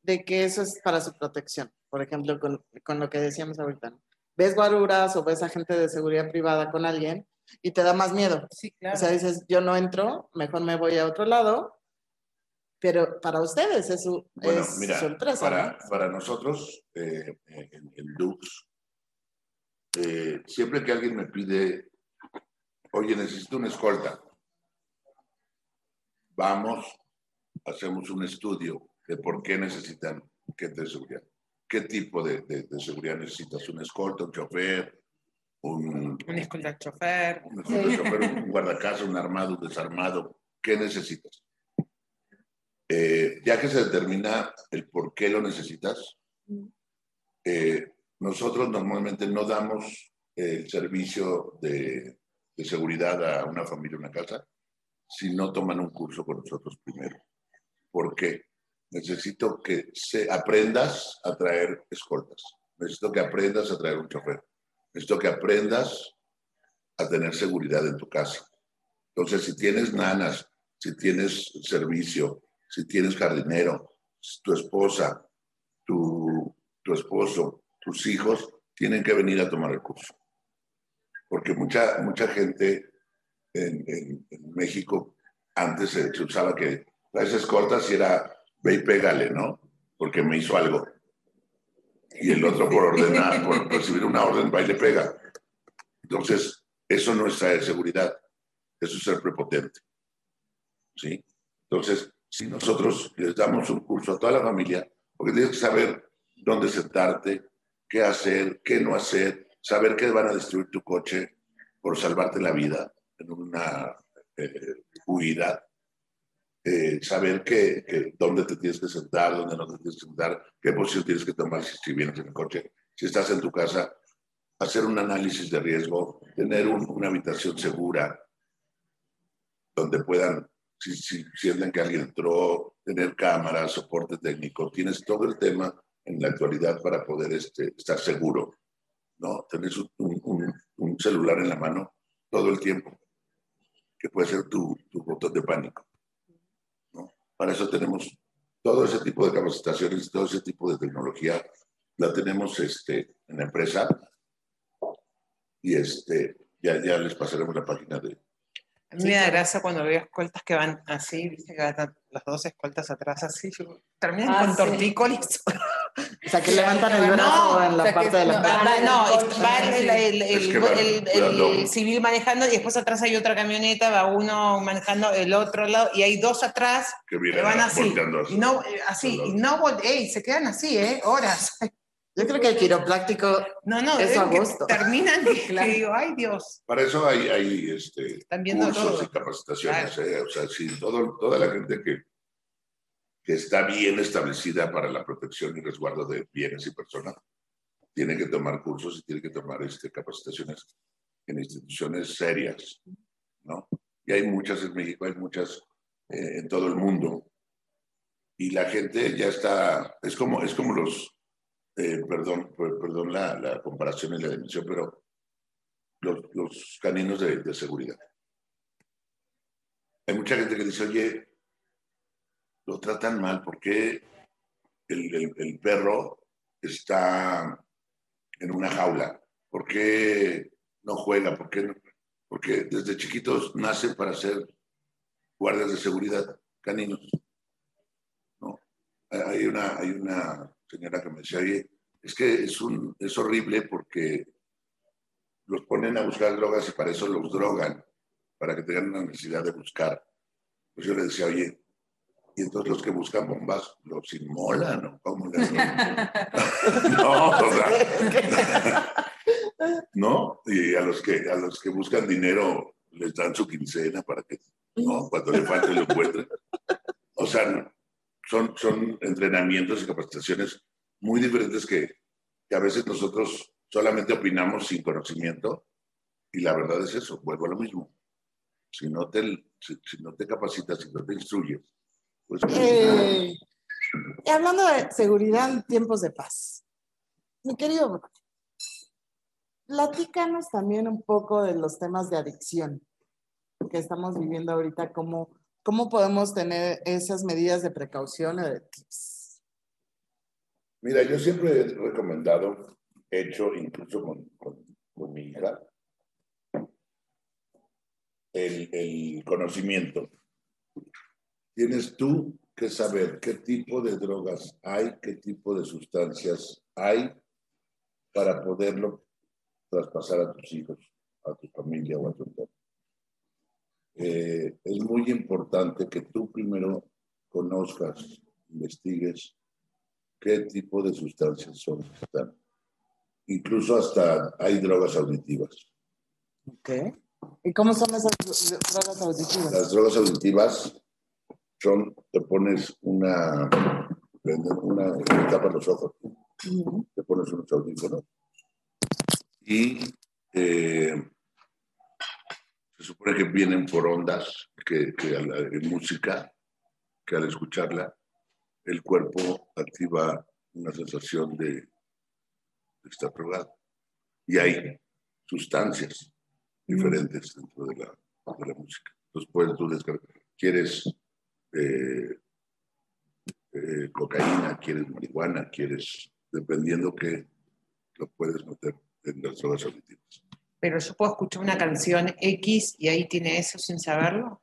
de que eso es para su protección? Por ejemplo, con, con lo que decíamos ahorita. ¿no? Ves guaruras o ves a gente de seguridad privada con alguien y te da más miedo. Sí, claro. O sea, dices, yo no entro, mejor me voy a otro lado. Pero para ustedes es Bueno, es mira, su empresa. para, ¿no? para nosotros, eh, en, en Dux, eh, siempre que alguien me pide, oye, necesito una escolta, vamos, hacemos un estudio de por qué necesitan de seguridad. ¿Qué tipo de, de- de seguridad necesitas? ¿Un escolta, un chofer, un, Un escolta chofer. un escolta, chofer, un guardacasa, un armado, un desarmado? ¿Qué necesitas? Eh, ya que se determina el por qué lo necesitas, eh, nosotros normalmente no damos el servicio de, de seguridad a una familia, una casa, si no toman un curso con nosotros primero. ¿Por qué? Necesito que se, aprendas a traer escoltas. Necesito que aprendas a traer un chofer. Necesito que aprendas a tener seguridad en tu casa. Entonces, si tienes nanas, si tienes servicio, si tienes jardinero, tu esposa, tu, tu esposo, tus hijos, tienen que venir a tomar el curso. Porque mucha, mucha gente en, en- México antes se, se usaba que traes escoltas y era ve y pégale, ¿no? Porque me hizo algo. y el otro por ordenar, por recibir una orden, va y le pega. Entonces, eso no es traer seguridad, eso es ser prepotente. ¿Sí? Entonces, si nosotros les damos un curso a toda la familia, porque tienes que saber dónde sentarte, qué hacer, qué no hacer, saber que van a destruir tu coche por salvarte la vida en una eh, huida, eh, saber que, dónde te tienes que sentar, dónde no te tienes que sentar, qué posición tienes que tomar si, vienes en el coche, si estás en tu casa, hacer un análisis de riesgo, tener una habitación segura donde puedan, si, si sienten que alguien entró, tener cámaras, soporte técnico, tienes todo el tema en la actualidad para poder este, estar seguro, ¿no? Tener un, un, celular en la mano todo el tiempo, que puede ser tu, tu botón de pánico. Para eso tenemos todo ese tipo de capacitaciones, todo ese tipo de tecnología, la tenemos este, en la empresa y este, ya, ya les pasaremos la página de... A mí me da gracia cuando veo escoltas que van así, viste que van las dos escoltas atrás así, terminan Ah, con sí. tortícolis. O sea, que levantan el brazo en la o sea, parte que de la no, no, va el, civil manejando y después atrás hay otra camioneta, va uno manejando el otro lado y hay dos atrás que que vienen van así. Y no, eh, así, y no, vol- ey, se quedan así, ¿eh? Horas. Yo creo que el quiropráctico No, no, Es a gusto. terminan que Claro. digo, ay Dios, Para eso hay, hay este, cursos todo. y capacitaciones. eh, O sea, sí, todo, toda la gente que, que está bien establecida para la protección y resguardo de bienes y personas tiene que tomar cursos y tiene que tomar este, capacitaciones en instituciones serias, ¿no? Y hay muchas en México, hay muchas eh, en todo el mundo. Y la gente ya está, es como, es como los, eh, perdón, per- perdón la, la comparación y la dimensión, pero los, los caninos de, de seguridad. Hay mucha gente que dice, oye, lo tratan mal porque el, el- el perro está en una jaula. ¿Por qué no juega? ¿Por qué no? Porque desde chiquitos nacen para ser guardias de seguridad, caninos. ¿no? Hay, una, hay una señora que me decía, oye, es que es, un, es horrible porque los ponen a buscar drogas y para eso los drogan, para que tengan la necesidad de buscar. Pues yo le decía, oye, y entonces los que buscan bombas los inmolan, ¿no? ¿Cómo le No, o sea, ¿no? Y a los que a los que buscan dinero les dan su quincena para que, ¿no? Cuando le falte lo encuentren. O sea, son, son entrenamientos y capacitaciones muy diferentes que, que a veces nosotros solamente opinamos sin conocimiento. Y la verdad es eso, vuelvo a lo mismo. Si no te, si, si no te capacitas, si no te instruyes, pues... Eh, y hablando de seguridad en tiempos de paz, mi querido platícanos también un poco de los temas de adicción que estamos viviendo ahorita, cómo, cómo podemos tener esas medidas de precaución o de tips. Mira, yo siempre he recomendado, hecho incluso con, con- mi hija, el, el conocimiento. Tienes tú que saber qué tipo de drogas hay, qué tipo de sustancias hay para poderlo traspasar a tus hijos, a tu familia o a tu entorno. Eh, es muy importante que tú primero conozcas, investigues qué tipo de sustancias son están. Incluso hasta hay drogas auditivas. Ok. ¿Y cómo son esas dro- drogas auditivas? Las drogas auditivas son, te pones una, una, te tapas los ojos, Ujú. te pones unos audífonos y eh, se supone que vienen por ondas, que, que a la- música, que al escucharla, el cuerpo activa una sensación de, de estar drogado. Y hay sustancias diferentes dentro de la, de la música. Entonces puedes tú descargar. ¿Quieres eh, eh, cocaína? ¿Quieres marihuana? ¿Quieres, dependiendo que lo puedes meter en las drogas auditivas? Pero yo puedo escuchar una canción X y ahí tiene eso sin saberlo.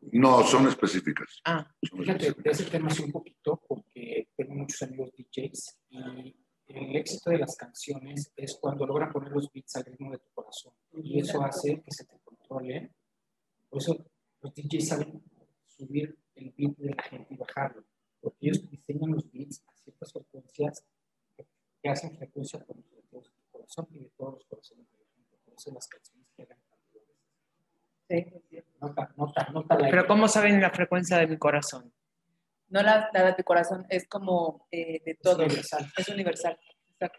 No, son específicas. Ah, son Fíjate, de específicas. ese tema sí un poquito, porque tengo muchos amigos DJs y el éxito de las canciones es cuando logran poner los beats al ritmo de tu corazón. Y eso hace que se te controle. Por eso los DJs saben subir el beat de la gente y bajarlo. Porque ellos diseñan los beats a ciertas frecuencias que hacen frecuencia con los de tu corazón y de todos los corazones eso las canciones quedan Sí. Nota, nota, nota la Pero ¿cómo saben la frecuencia de mi corazón? No la, la de tu corazón, es como eh, de todo. universal. Es universal. Exacto.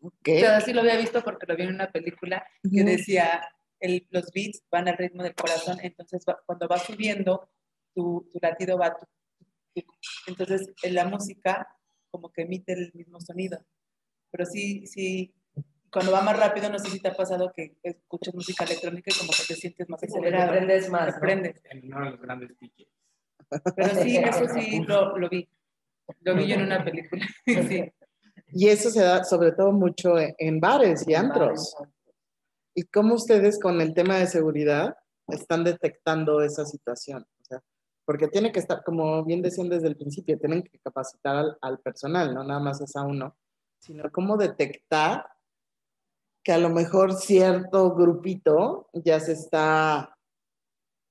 Ok. Pero así lo había visto porque lo vi en una película que decía, el- los beats van al ritmo del corazón, entonces va- cuando va subiendo, tu, tu latido va, tu- tu- entonces en la música como que emite el mismo sonido. Pero sí, sí, cuando va más rápido, no sé si te ha pasado que escuchas música electrónica y como que te sientes más acelerado. prendes más, Te ¿no? prendes. En uno de los grandes DJs. Pero sí, eso sí lo, lo vi. Lo vi yo en una película. sí. Y eso se da sobre todo mucho en, en bares y antros. ¿Y cómo ustedes con el tema de seguridad están detectando esa situación? O sea, porque tiene que estar, como bien decían desde el principio, tienen que capacitar al, al personal, no nada más es a uno, sino cómo detectar que a lo mejor cierto grupito ya se está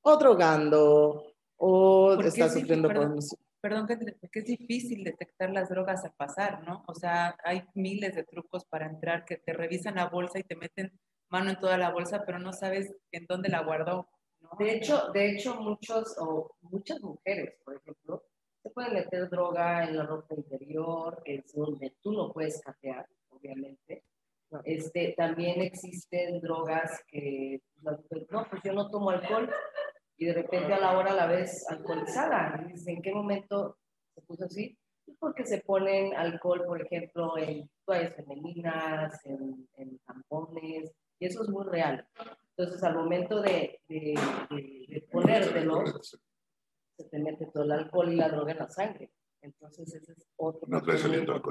o drogando o Porque está sí, sufriendo perdón. por... Perdón, que es difícil detectar las drogas al pasar, ¿no? O sea, hay miles de trucos para entrar que te revisan la bolsa y te meten mano en toda la bolsa, pero no sabes en dónde la guardó, ¿no? De hecho, de hecho muchos o muchas mujeres, por ejemplo, se pueden meter droga en la ropa interior, que es donde tú no puedes capear, obviamente. Este, también existen drogas que, pues, no, pues yo no tomo alcohol y de repente a la hora la ves alcoholizada. ¿en qué momento se puso así? Pues Porque se ponen alcohol, por ejemplo, en toallas femeninas, en, en tampones, y eso es muy real. Entonces, al momento de, de, de, de ponértelo, se te mete todo el alcohol y la droga en la sangre. Entonces, ese es otro. No traes aliento.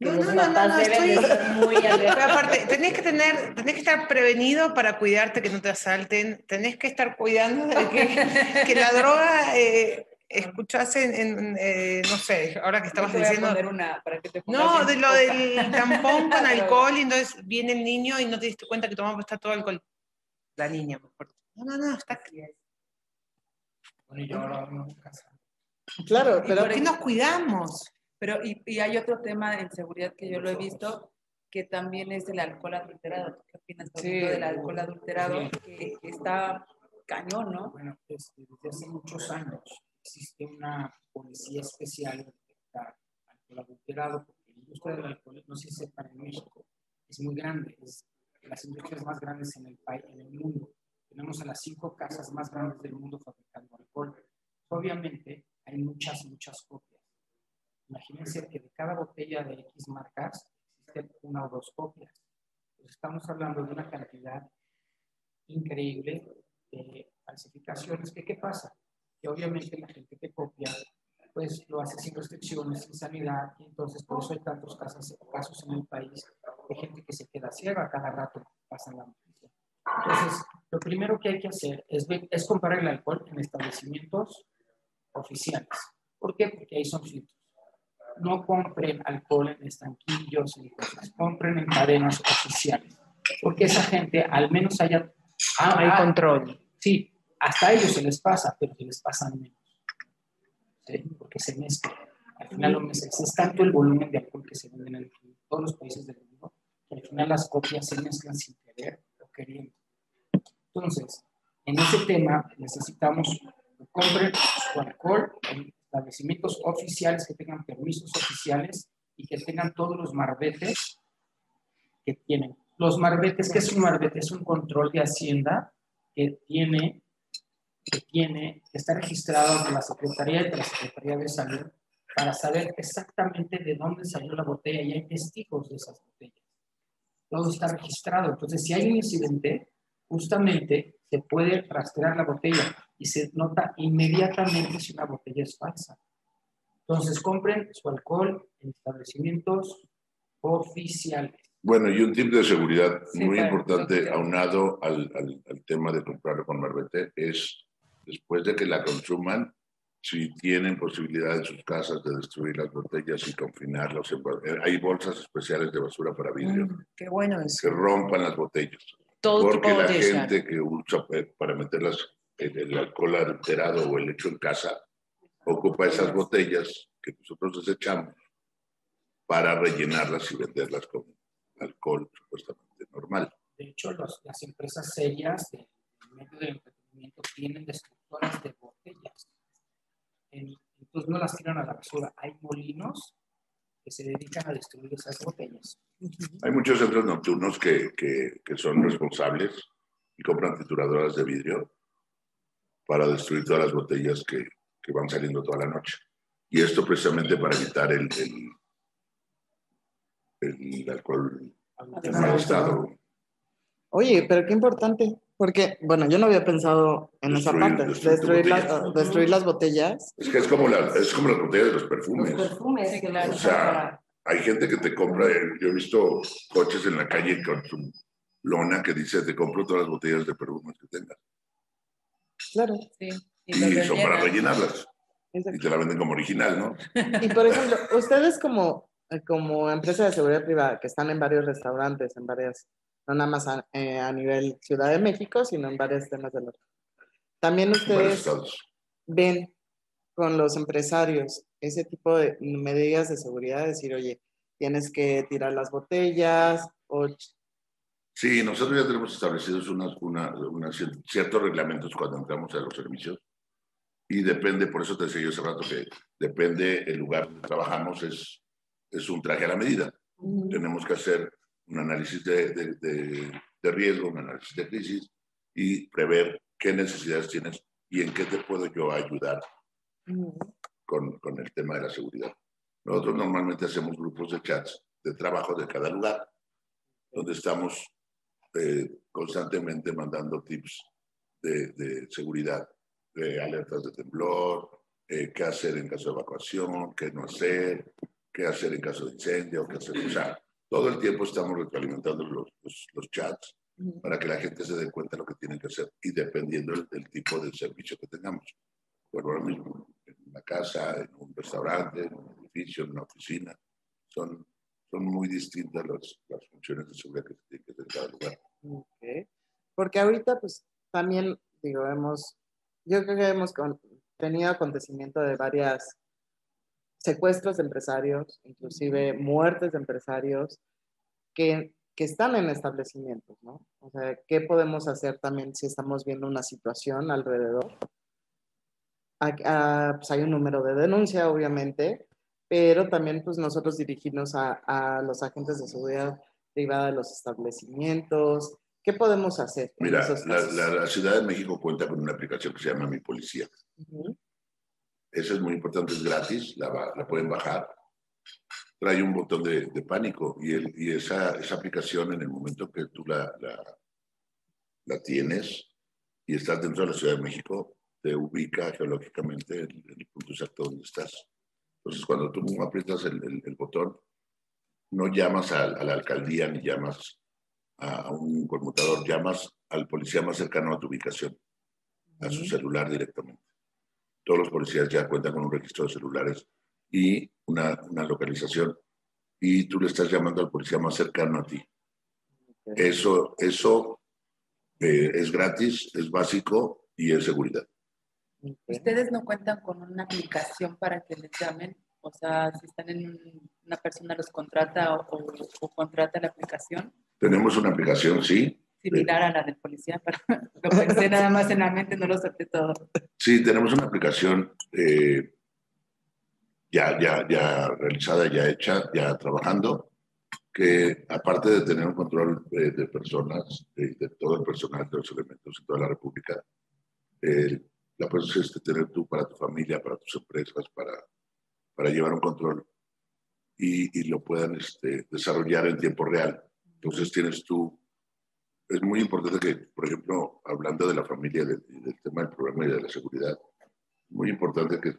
No, no, no, no, no, estoy- muy aparte, tenés que tener, tenés que estar prevenido para cuidarte que no te asalten, tenés que estar cuidando de que, que la droga, eh, escuchás en, en, eh, no sé, ahora que estabas diciendo, poner una para que te no, de lo del tampón con alcohol y entonces viene el niño y no te diste cuenta que tomaba está todo alcohol. La niña, mejor. No, no, no, está Bueno, y yo ahora uno en casa. Claro, Y pero ¿Por qué nos cuidamos? Pero, y, y hay otro tema en seguridad que yo lo he visto, que también es el alcohol adulterado. ¿Qué opinas Sí. del alcohol adulterado? Sí. Que, que está cañón, ¿no? Bueno, este, desde hace muchos años existe una policía especial detectar alcohol adulterado, porque la industria del alcohol, no sé si sepan en México, es muy grande, es de las industrias más grandes en el país, en el mundo. Tenemos a las cinco casas más grandes del mundo fabricando alcohol. Obviamente hay muchas, muchas copias. Imagínense que de cada botella de X marcas existen una o dos copias. Pues estamos hablando de una cantidad increíble de falsificaciones. ¿Qué, ¿Qué pasa? Que obviamente la gente que copia, pues lo hace sin restricciones, sin sanidad, y entonces por eso hay tantos casos, en el país de gente que se queda ciega cada rato, pasan la noticia. Entonces, lo primero que hay que hacer es, es comprar el alcohol en establecimientos oficiales. ¿Por qué? Porque ahí son filtros. No compren alcohol en estanquillos cosas, compren en cadenas oficiales. Porque esa gente al menos haya... ah, Hay ah, control. Sí, hasta a ellos se les pasa, pero se les pasa menos. ¿Sí? Porque se mezcla. Al final lo mezclas. Es tanto el volumen de alcohol que se vende en todos los países del mundo que al final las copias se mezclan sin querer o queriendo. Entonces, en ese tema necesitamos que compren su alcohol en establecimientos oficiales que tengan permisos oficiales y que tengan todos los marbetes que tienen. Los marbetes, ¿qué es un marbete? Es un control de hacienda que tiene, que tiene, que está registrado ante la Secretaría y la Secretaría de Salud para saber exactamente de dónde salió la botella y hay testigos de esas botellas. Todo está registrado. Entonces, si hay un incidente, justamente se puede rastrear la botella y se nota inmediatamente si una botella es falsa. Entonces, compren su alcohol en establecimientos oficiales. Bueno, y un tip de seguridad Sí, muy claro, importante, claro. aunado al, al- al tema de comprarlo con marbete, es después de que la consuman, si tienen posibilidad en sus casas de destruir las botellas y confinarlas. eh, Hay bolsas especiales de basura para vidrio Mm, qué bueno que eso. rompan las botellas. Todo tipo Porque de la botella. gente que usa para meterlas el, el alcohol alterado o el hecho en casa ocupa esas botellas que nosotros desechamos para rellenarlas y venderlas con alcohol supuestamente normal. De hecho, los- las empresas serias del medio del entretenimiento tienen destructoras de botellas. En- entonces no las tiran a la basura. Hay molinos que se dedican a destruir esas botellas. Hay muchos centros nocturnos que, que, que son responsables y compran trituradoras de vidrio para destruir todas las botellas que, que van saliendo toda la noche. Y esto precisamente para evitar el, el, el alcohol en mal estado. Oye, pero qué importante, porque, bueno, yo no había pensado en esa Destruir- parte, destruir destruir, las, botellas. destruir las botellas. Es que es como, la, es como las botellas de los Los perfumes. perfumes Sí, que claro. la O sea, Hay gente que te compra, eh, yo he visto coches en la calle con su lona que dice, te compro todas las botellas de perfumes que tengas. Claro. Sí. Y, son para rellenarlas. Y te la venden como original, ¿no? Y por ejemplo, ustedes como, como empresa de seguridad privada, que están en varios restaurantes, en varias, no nada más a, eh, a nivel Ciudad de México, sino en varios temas del norte. También ustedes ven con los empresarios ese tipo de medidas de seguridad, decir, oye, tienes que tirar las botellas o Sí, nosotros ya tenemos establecidos unas, una, cier- ciertos reglamentos cuando entramos a los servicios. Y depende, por eso te decía yo hace rato que depende el lugar donde trabajamos, es, es un traje a la medida. Tenemos que hacer un análisis de, de, de- de riesgo, un análisis de crisis y prever qué necesidades tienes y en qué te puedo yo ayudar con, con el tema de la seguridad. Nosotros normalmente hacemos grupos de chats de trabajo de cada lugar, donde estamos eh, constantemente mandando tips de, de seguridad, de alertas de temblor, eh, qué hacer en caso de evacuación, qué no hacer, qué hacer en caso de incendio, qué hacer. O sea, todo el tiempo estamos retroalimentando los, los, los chats para que la gente se dé cuenta de lo que tienen que hacer y dependiendo del, del tipo de servicio que tengamos. Bueno, ahora mismo, una casa, en un restaurante, en un edificio, en una oficina, son, son muy distintas las, las funciones de seguridad que se tienen que hacer en cada lugar. Porque ahorita, pues, también, digo, hemos, yo creo que hemos con- tenido acontecimiento de varias secuestros de empresarios, inclusive muertes de empresarios que, que están en establecimientos, ¿no? O sea, ¿qué podemos hacer también si estamos viendo una situación alrededor? Ah, ah, pues hay un número de denuncia, obviamente, pero también pues nosotros dirigirnos a, a los agentes de seguridad privada de los establecimientos. ¿Qué podemos hacer? Mira, la, la- la Ciudad de México cuenta con una aplicación que se llama Mi Policía. Ujú. Esa es muy importante, es gratis, la, la pueden bajar. Trae un botón de, de pánico y, el- y esa, esa aplicación en el momento que tú la, la, la tienes y estás dentro de la Ciudad de México, te ubica geológicamente en, el punto exacto donde estás. Entonces, cuando tú aprietas el, el- el botón, no llamas a, a la alcaldía ni llamas a, a un conmutador, llamas al policía más cercano a tu ubicación, a su celular directamente. Todos los policías ya cuentan con un registro de celulares y una, una localización y tú le estás llamando al policía más cercano a ti. Eso, eso eh, es gratis, es básico y es seguridad. ¿Ustedes no cuentan con una aplicación para que les llamen? O sea, si están en un- una persona los contrata o, o- o contrata la aplicación, Tenemos una aplicación, sí. similar a la del policía, pero lo pensé nada más en la mente, no lo solté todo. Sí, tenemos una aplicación eh, ya, ya, ya realizada, ya hecha, ya trabajando, que aparte de tener un control eh, de personas, de, todo el personal de los elementos en toda la República, la puedes este, tener tú para tu familia, para tus empresas, para, para llevar un control y, y lo puedan este, desarrollar en tiempo real. Entonces tienes tú, es muy importante que, por ejemplo, hablando de la familia del, del tema del programa y de la seguridad, muy importante que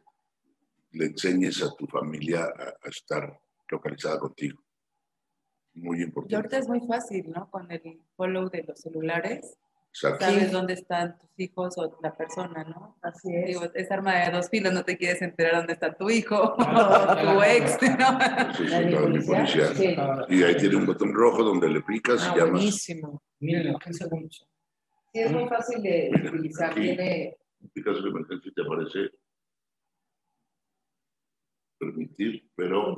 le enseñes a tu familia a, a estar localizada contigo. Muy Y importante. ahorita es muy fácil, ¿no? Con el follow de los celulares, Exacto. sabes dónde están tus hijos o la persona, ¿no? Así es. Digo, es arma de dos filos, no te quieres enterar dónde está tu hijo o tu ex, ¿no? Eso es ¿La de todo mi policía? policía. Sí. Ah, Y ahí tiene un botón rojo donde le picas Ah, y llamas. buenísimo. Miren, ¿qué segundos? Sí, es muy fácil de Mira, utilizar. aquí. Tiene Picas de emergencia y te aparece permitir, pero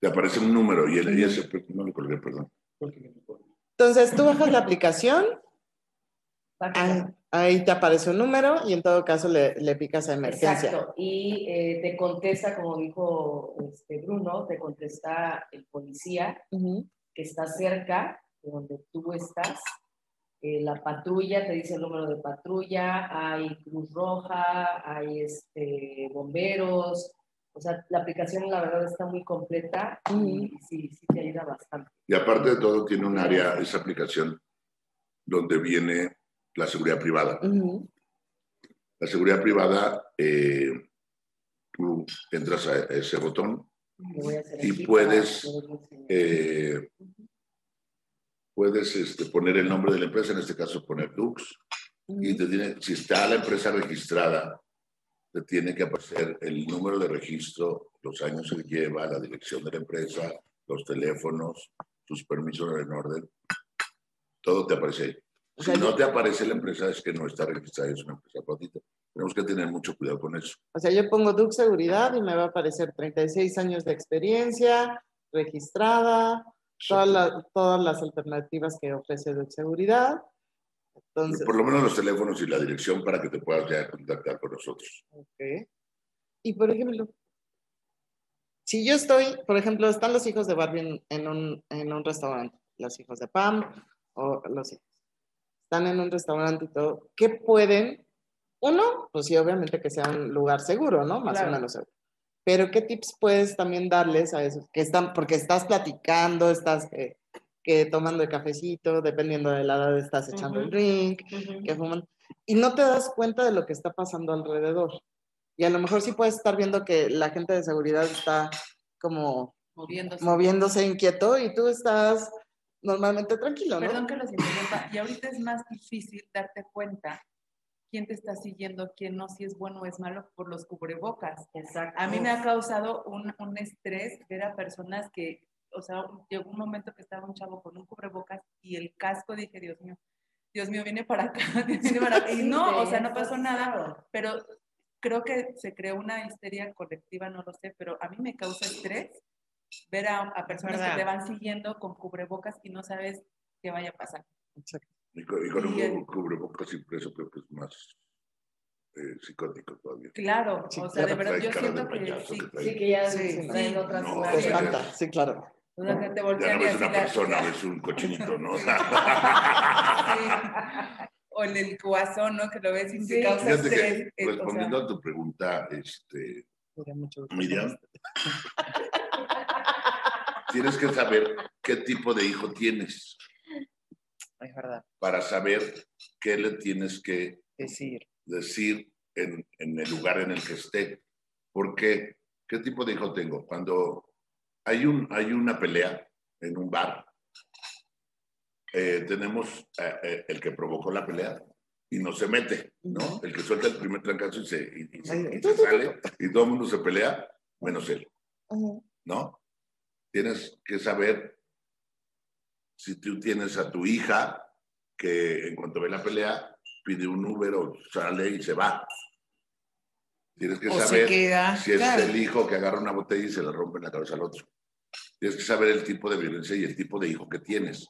te aparece un número y, el, y ese, no le colgué, perdón. Entonces tú bajas la aplicación, ahí, ahí te aparece un número y en todo caso le, le picas a emergencia. Exacto. Y eh, te contesta, como dijo este Bruno, te contesta el policía Ujú. que está cerca de donde tú estás. Eh, la patrulla te dice el número de patrulla, hay Cruz Roja, hay este, bomberos. O sea, la aplicación la verdad está muy completa y sí, sí te ayuda bastante. Y aparte de todo, tiene un área, esa aplicación, donde viene la seguridad privada. Ujú. La seguridad privada, eh, tú entras a ese botón, Y aquí puedes, eh, puedes este, poner el nombre de la empresa, en este caso poner Dux, y te tiene, si está la empresa registrada, te tiene que aparecer el número de registro, los años que lleva, la dirección de la empresa, los teléfonos, sus permisos en orden, todo te aparece ahí. O Si sea, no te aparece la empresa, es que no está registrada, es una empresa patita. Tenemos que tener mucho cuidado con eso. O sea, yo pongo Duke Seguridad y me va a aparecer 36 años de experiencia, registrada, todas, la- todas las alternativas que ofrece Duke Seguridad. Entonces, Por lo menos los teléfonos y la dirección para que te puedas ya contactar con nosotros. ok. Y por ejemplo, si yo estoy, por ejemplo, están los hijos de Barbie en, en un, en un restaurante, los hijos de Pam o los hijos. Están en un restaurante y todo, ¿qué pueden? Uno, pues sí, obviamente que sea un lugar seguro, ¿no? Más Claro. o menos seguro. Pero ¿qué tips puedes también darles a esos que están, porque estás platicando, estás eh, que tomando el cafecito, dependiendo de la edad estás echando el Ujú. drink, Ujú. que fuman, y no te das cuenta de lo que está pasando alrededor. Y a lo mejor sí puedes estar viendo que la gente de seguridad está como Moviéndose. moviéndose inquieto y tú estás normalmente tranquilo, ¿no? Perdón que los interrumpa. Y ahorita es más difícil darte cuenta quién te está siguiendo, quién no, si es bueno o es malo por los cubrebocas. Exacto. A mí me ha causado un, un estrés ver a personas que, o sea, llegó un momento que estaba un chavo con un cubrebocas y el casco, dije, Dios mío, Dios mío, viene para acá, viene para acá. Y no, o sea, no pasó nada, pero creo que se creó una histeria colectiva, no lo sé, pero a mí me causa estrés ver a, a personas que te van siguiendo con cubrebocas y no sabes qué vaya a pasar. Exacto. Y con, y con un Y el- cu- cubrebocas impreso creo que es más eh, psicótico todavía. Claro, Sí, o sea, de claro. verdad, yo siento que sí, que trae. Sí, que ya Sí. Sí. otras No, sí. espanta, sí, claro. una gente Ya voltea no y es así una persona, la- es un cochinito, ¿no? Sí. O el, el guasón, ¿no? Que lo ves y Sí. te causa Fíjate estrés. que o sea, respondiendo a tu pregunta, este. Miriam, tienes que saber qué tipo de hijo tienes Es verdad. para saber qué le tienes que Decir. decir en, en el lugar en el que esté. Porque, ¿qué tipo de hijo tengo? Cuando hay, un, hay una pelea en un bar, eh, tenemos eh, eh, el que provocó la pelea y no se mete, ¿no? El que suelta el primer trancazo y se, y- y se- y se sale y todo el mundo se pelea, menos él. ¿no? Tienes que saber si tú tienes a tu hija que en cuanto ve la pelea pide un Uber o sale y se va. Tienes que O saber queda. si es claro. el hijo que agarra una botella y se le rompe la cabeza al otro. Tienes que saber el tipo de violencia y el tipo de hijo que tienes.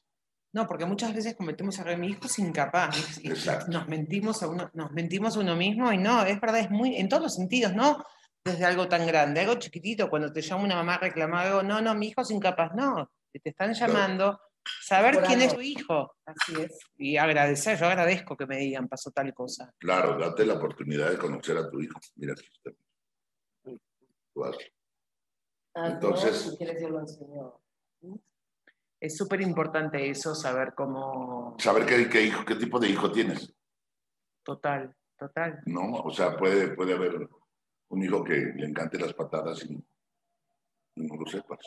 No, porque muchas veces cometemos error. Mi hijo es incapaz. Exacto. Nos mentimos a uno, nos mentimos a uno mismo y no, es verdad, es muy, en todos los sentidos, ¿no? Desde algo tan grande, algo chiquitito, cuando te llama una mamá algo, no, no, mi hijo es incapaz, no, te están llamando, saber Por quién es tu hijo Así es. y agradecer, yo agradezco que me digan, pasó tal cosa. Claro, date la oportunidad de conocer a tu hijo. Mira aquí está. Ah, Entonces- enseño. Es súper importante eso, saber cómo, Saber qué, qué hijo, qué tipo de hijo tienes, total, total. ¿no? O sea, puede, puede haber un hijo que le encante las patadas y, y no lo sepas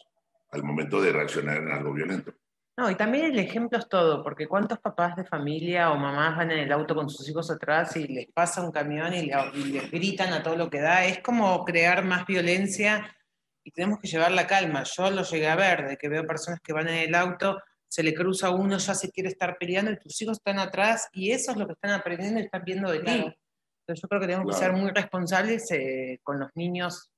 al momento de reaccionar en algo violento. No, y también el ejemplo es todo, porque cuántos papás de familia o mamás van en el auto con sus hijos atrás y les pasa un camión y, le- y les gritan a todo lo que da. Es como crear más violencia y tenemos que llevar la calma. Yo lo llegué a ver, de que veo personas que van en el auto, se le cruza uno, ya se quiere estar peleando y tus hijos están atrás y eso es lo que están aprendiendo y están viendo de ti. Entonces yo creo que tenemos que Claro. ser muy responsables eh, con los niños,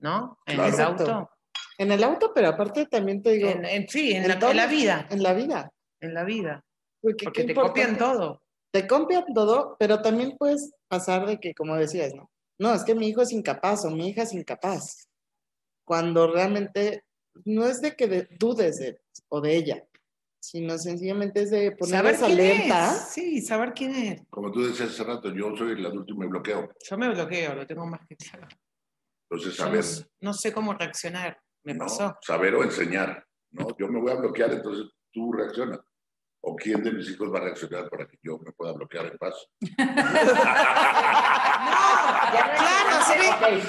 ¿no? En Claro. el auto. En el auto, pero aparte también te digo, En, en- sí, en, en la, todo- en la vida. en la vida. En la vida. Porque, Porque te copian importante. todo. Te copian todo, pero también puedes pasar de que, como decías, ¿no? No, es que mi hijo es incapaz o mi hija es incapaz. Cuando realmente no es de que de- dudes de, o de ella, sino sencillamente es de Saber ponerles quién alerta. es. Sí, saber quién es. Como tú decías hace rato, yo soy el adulto y me bloqueo. Yo me bloqueo, lo tengo más que claro. Entonces, no, saber, s- no sé cómo reaccionar. Me ¿no? pasó. saber o enseñar. ¿no? Yo me voy a bloquear, entonces tú reacciona. ¿O quién de mis hijos va a reaccionar para que yo me pueda bloquear en paz? Claro, se ve.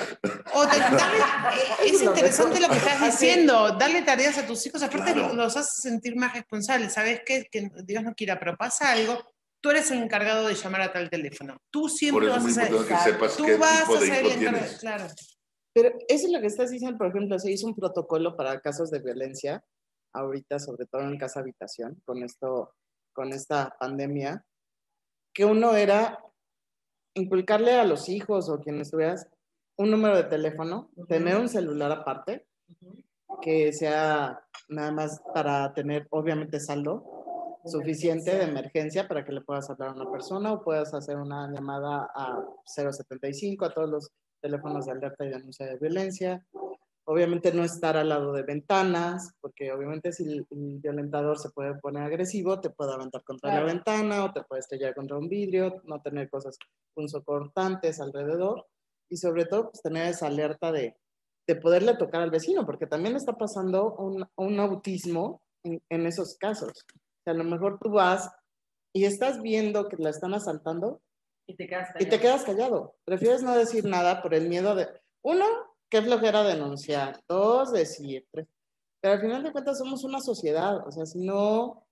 O te- darle- eh, es interesante lo que estás diciendo, darle tareas a tus hijos, aparte Claro. los hace sentir más responsables, ¿sabes qué? Que Dios no quiera, pero pasa algo, tú eres el encargado de llamar a tal teléfono, tú Por siempre eso es vas a ser, importante que sepas tú qué vas tipo a de ser el hijo encargado, tienes. claro. Pero eso es lo que estás diciendo, por ejemplo, se hizo un protocolo para casos de violencia, ahorita, sobre todo en casa habitación, con esto, con esta pandemia, que uno era inculcarle a los hijos o quienes estuvieras un número de teléfono, tener un celular aparte, que sea nada más para tener, obviamente, saldo suficiente de emergencia. para que le puedas hablar a una persona o puedas hacer una llamada a 075, a todos los teléfonos de alerta y denuncia de violencia. Obviamente no estar al lado de ventanas, porque obviamente si el, violentador se puede poner agresivo, te puede aventar contra Claro. la ventana o te puede estrellar contra un vidrio, no tener cosas punzocortantes alrededor y sobre todo pues, tener esa alerta de, de poderle tocar al vecino, porque también está pasando un, un autismo en, en esos casos. O sea, a lo mejor tú vas y estás viendo que la están asaltando Y te quedas y te callado. quedas callado. Prefieres no decir nada por el miedo de, uno, qué flojera denunciar, dos, decir, tres. Pero al final de cuentas somos una sociedad, o sea, si no,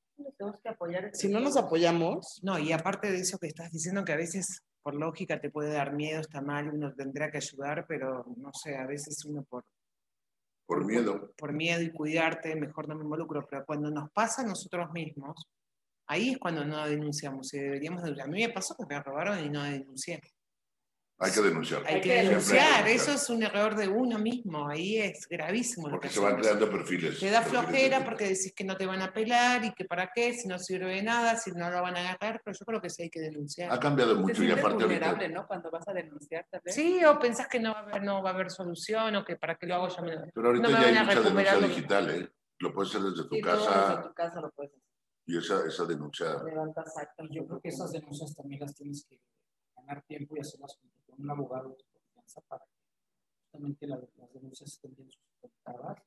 que apoyar si no nos apoyamos, No, y aparte de eso que estás diciendo, que a veces por lógica te puede dar miedo, está mal, uno tendrá que ayudar, pero no sé, a veces uno por, Por miedo. por miedo y cuidarte, mejor no me involucro, pero cuando nos pasa a nosotros mismos, ahí es cuando no denunciamos y deberíamos denunciar. A mí me pasó que me robaron y no denuncié. Hay que denunciar. Hay que denunciar, eso es un error de uno mismo, ahí es gravísimo. lo Porque que se van hacemos. creando perfiles. Te da flojera porque decís que no te van a pelar y que para qué, si no sirve de nada, si no lo van a agarrar, pero yo creo que sí hay que denunciar. Ha cambiado mucho y aparte vulnerable, ahorita. ¿no? Cuando vas a denunciar. Sí, o pensás que no va a haber, no va a haber solución o que para qué lo hago ya me lo... Pero ahorita no me ya hay van a mucha denuncia digital, ¿eh? Lo puedes hacer desde tu Sí, todo casa desde tu casa lo puedes hacer. Y esa, esa denuncia. Y yo creo que esas denuncias también las tienes que ganar tiempo y hacerlas junto con un abogado de confianza para que justamente la- las denuncias estén bien sustentadas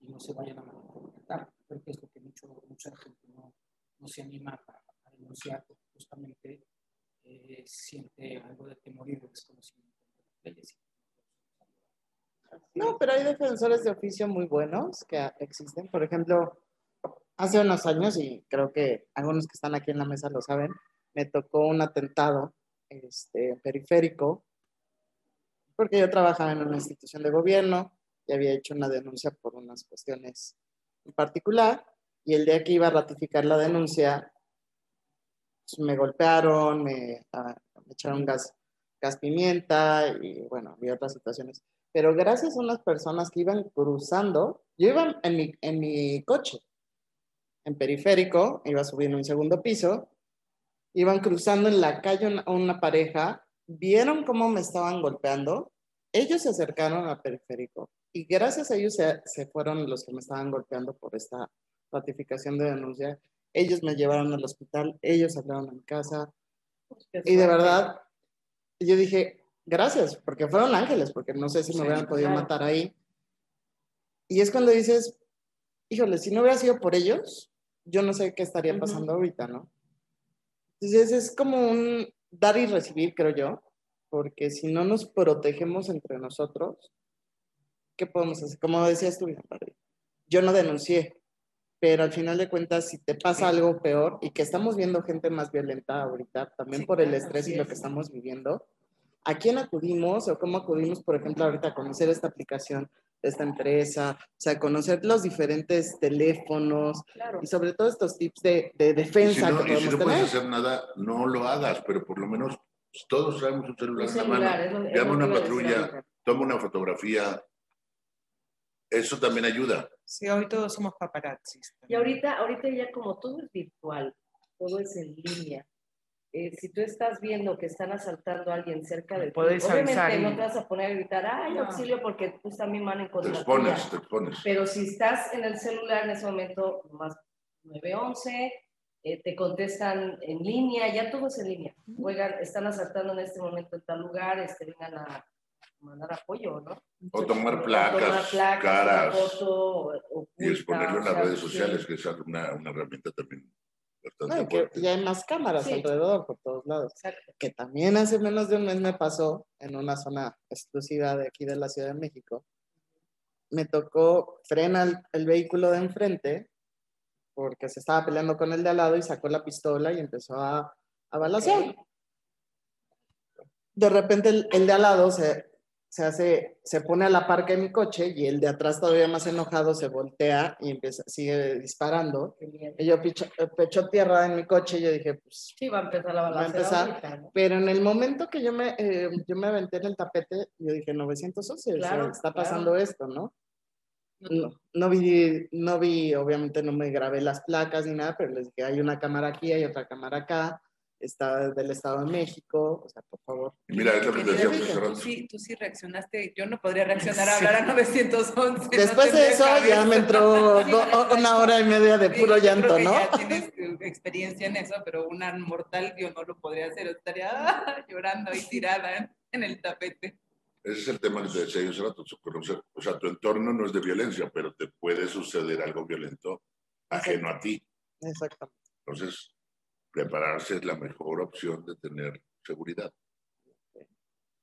y no se vayan a malinterpretar. Creo que es lo que mucho, mucha gente no, no se anima a, a denunciar porque justamente eh, siente algo de temor y de desconocimiento de las leyes. no, pero hay defensores de oficio muy buenos que existen. Por ejemplo, hace unos años, y creo que algunos que están aquí en la mesa lo saben, me tocó un atentado este, periférico, porque yo trabajaba en una institución de gobierno y había hecho una denuncia por unas cuestiones en particular, y el día que iba a ratificar la denuncia, pues, me golpearon, me, ah, me echaron gas, gas pimienta y bueno, había otras situaciones. Pero gracias a unas personas que iban cruzando, yo iba en mi, en mi coche, en periférico, iba subiendo un segundo piso, iban cruzando en la calle una, una pareja, vieron cómo me estaban golpeando, ellos se acercaron al periférico y gracias a ellos se, se fueron los que me estaban golpeando por esta ratificación de denuncia. Ellos me llevaron al hospital, ellos hablaron a mi casa y de verdad yo dije, gracias, porque fueron ángeles, porque no sé si me Sí, hubieran podido claro. matar ahí. Y es cuando dices, híjole, si no hubiera sido por ellos, yo no sé qué estaría pasando ahorita, ¿no? Entonces es como un dar y recibir, creo yo, porque si no nos protegemos entre nosotros, ¿qué podemos hacer? Como decías tú, yo no denuncié, pero al final de cuentas, si te pasa algo peor y que estamos viendo gente más violenta ahorita, también Sí, por el claro, estrés y lo que estamos viviendo, ¿a quién acudimos o cómo acudimos, por ejemplo, ahorita a conocer esta aplicación esta empresa? O sea, conocer los diferentes teléfonos Claro. y sobre todo estos tips de, de Y si defensa no, que y si podemos no tener. puedes hacer nada, no lo hagas, pero por lo menos pues, todos traemos un celular Un en la mano. lo- Llama una patrulla, toma una fotografía. Eso también ayuda. Sí, hoy todos somos paparazzis. Y ahorita, ahorita ya como todo es virtual, todo es en línea. Eh, si tú estás viendo que están asaltando a alguien cerca de ti, Puedes obviamente avisar y- no te vas a poner a gritar, ay, No. auxilio, porque pues también van en Te contra expones, tuya. te expones. Pero si estás en el celular en ese momento, más 911, eh, te contestan en línea, ya todo es en línea. Oigan, están asaltando en este momento en tal lugar, este, vengan a mandar apoyo, ¿no? O tomar placas, tomar placas, caras, foto, y exponerlo en las o sea, redes sí. sociales, que es una, una herramienta también bastante No, y que fuerte. ya hay más cámaras Sí. alrededor por todos lados. Exacto. Que también hace menos de un mes me pasó en una zona exclusiva de aquí de la Ciudad de México. Me tocó frena el, el vehículo de enfrente porque se estaba peleando con el de al lado y sacó la pistola y empezó a, a balacear. De repente el, el de al lado se, se hace, se pone a la par que mi coche y el de atrás todavía más enojado se voltea y empieza, sigue disparando. Y yo picho, eh, pecho tierra en mi coche y yo dije, pues Sí, va a empezar la Va a balacera empezar. ahorita, ¿no? pero en el momento que yo me, eh, yo me aventé en el tapete, yo dije 911, o sea, Claro, está claro. pasando esto, ¿no? No, no vi, no vi, obviamente no me grabé las placas ni nada, pero les dije, hay una cámara aquí, hay otra cámara acá, está del Estado de México, o sea, por favor. Y mira, es lo que te Querida, decíamos hace tú rato. sí, tú sí reaccionaste. Yo no podría reaccionar a hablar a 911. no Después de tendría eso ya cabeza. me entró Sí, una hora y media de Sí, puro creo llanto, ¿no? Ya tienes eh, experiencia en eso, pero una mortal yo no lo podría hacer. Estaría ah, llorando ahí tirada en, en el tapete. Ese es el tema que te decía yo hace rato. conocer- O sea, tu entorno no es de violencia, pero te puede suceder algo violento ajeno a ti. Exactamente. Entonces, prepararse es la mejor opción de tener seguridad.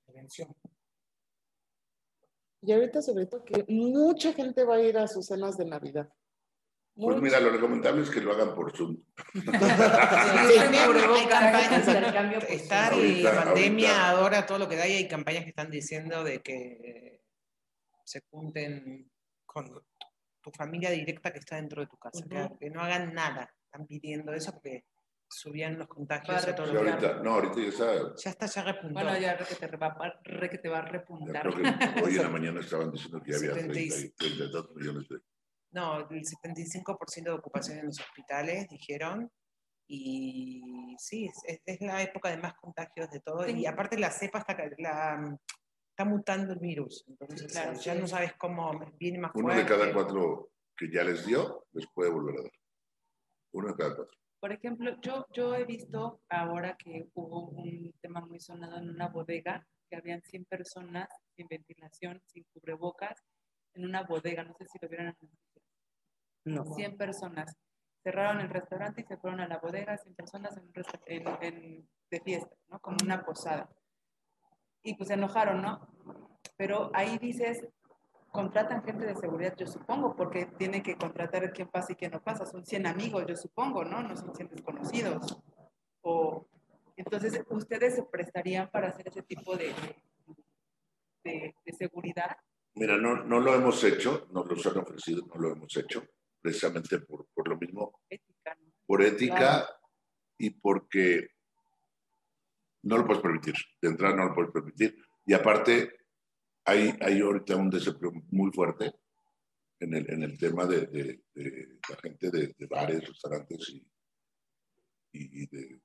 Prevención. Y ahorita sobre todo que mucha gente va a ir a sus cenas de Navidad. Pues Mucha. mira, lo recomendable es que lo hagan por Zoom. Sí, hay campañas. Intercambio, Está Ahorita- y pandemia, ahorita- ahora todo lo que da, y hay campañas que están diciendo de que se junten con tu familia directa que está dentro de tu casa, que, no hagan nada. Están pidiendo eso porque subían los contagios a todos Sí, los ahorita, no, ahorita ya está. Ya está, ya repuntó. Bueno, ya re que te va, re que te va a ya repuntar. creo que hoy en la mañana estaban diciendo que ya había 30 y 76. 32 millones de. No, el 75% de ocupación en los hospitales, dijeron. Y sí, es, es- la época de más contagios de todo. Y Sí. aparte la cepa está, la, está mutando el virus. Entonces Claro, ya sí. no sabes cómo viene más Uno de fuerte. cada cuatro que ya les dio, les puede volver a dar. Uno de cada cuatro. Por ejemplo, yo, yo he visto ahora que hubo un tema muy sonado en una bodega, que habían 100 personas sin ventilación, sin cubrebocas, en una bodega, no sé si lo vieron en. No. 100 personas. Cerraron el restaurante y se fueron a la bodega, 100 personas en en- en- de fiesta, ¿no? Como una posada. Y pues se enojaron, ¿no? Pero ahí dices, contratan gente de seguridad, yo supongo, porque tienen que contratar quién pasa y quién no pasa. Son 100 amigos, yo supongo, ¿no? No son 100 desconocidos. O, entonces, ¿ustedes se prestarían para hacer ese tipo de, de, de seguridad? Mira, no, no lo hemos hecho, nos los han ofrecido, no lo hemos hecho, precisamente por, por lo mismo, Ética, ¿no? por ética Claro. y porque no lo puedes permitir. De entrada no lo puedes permitir. Y aparte, hay, hay ahorita un desempleo muy fuerte en el, en el tema de, de- de la gente de, de bares, restaurantes y, y- de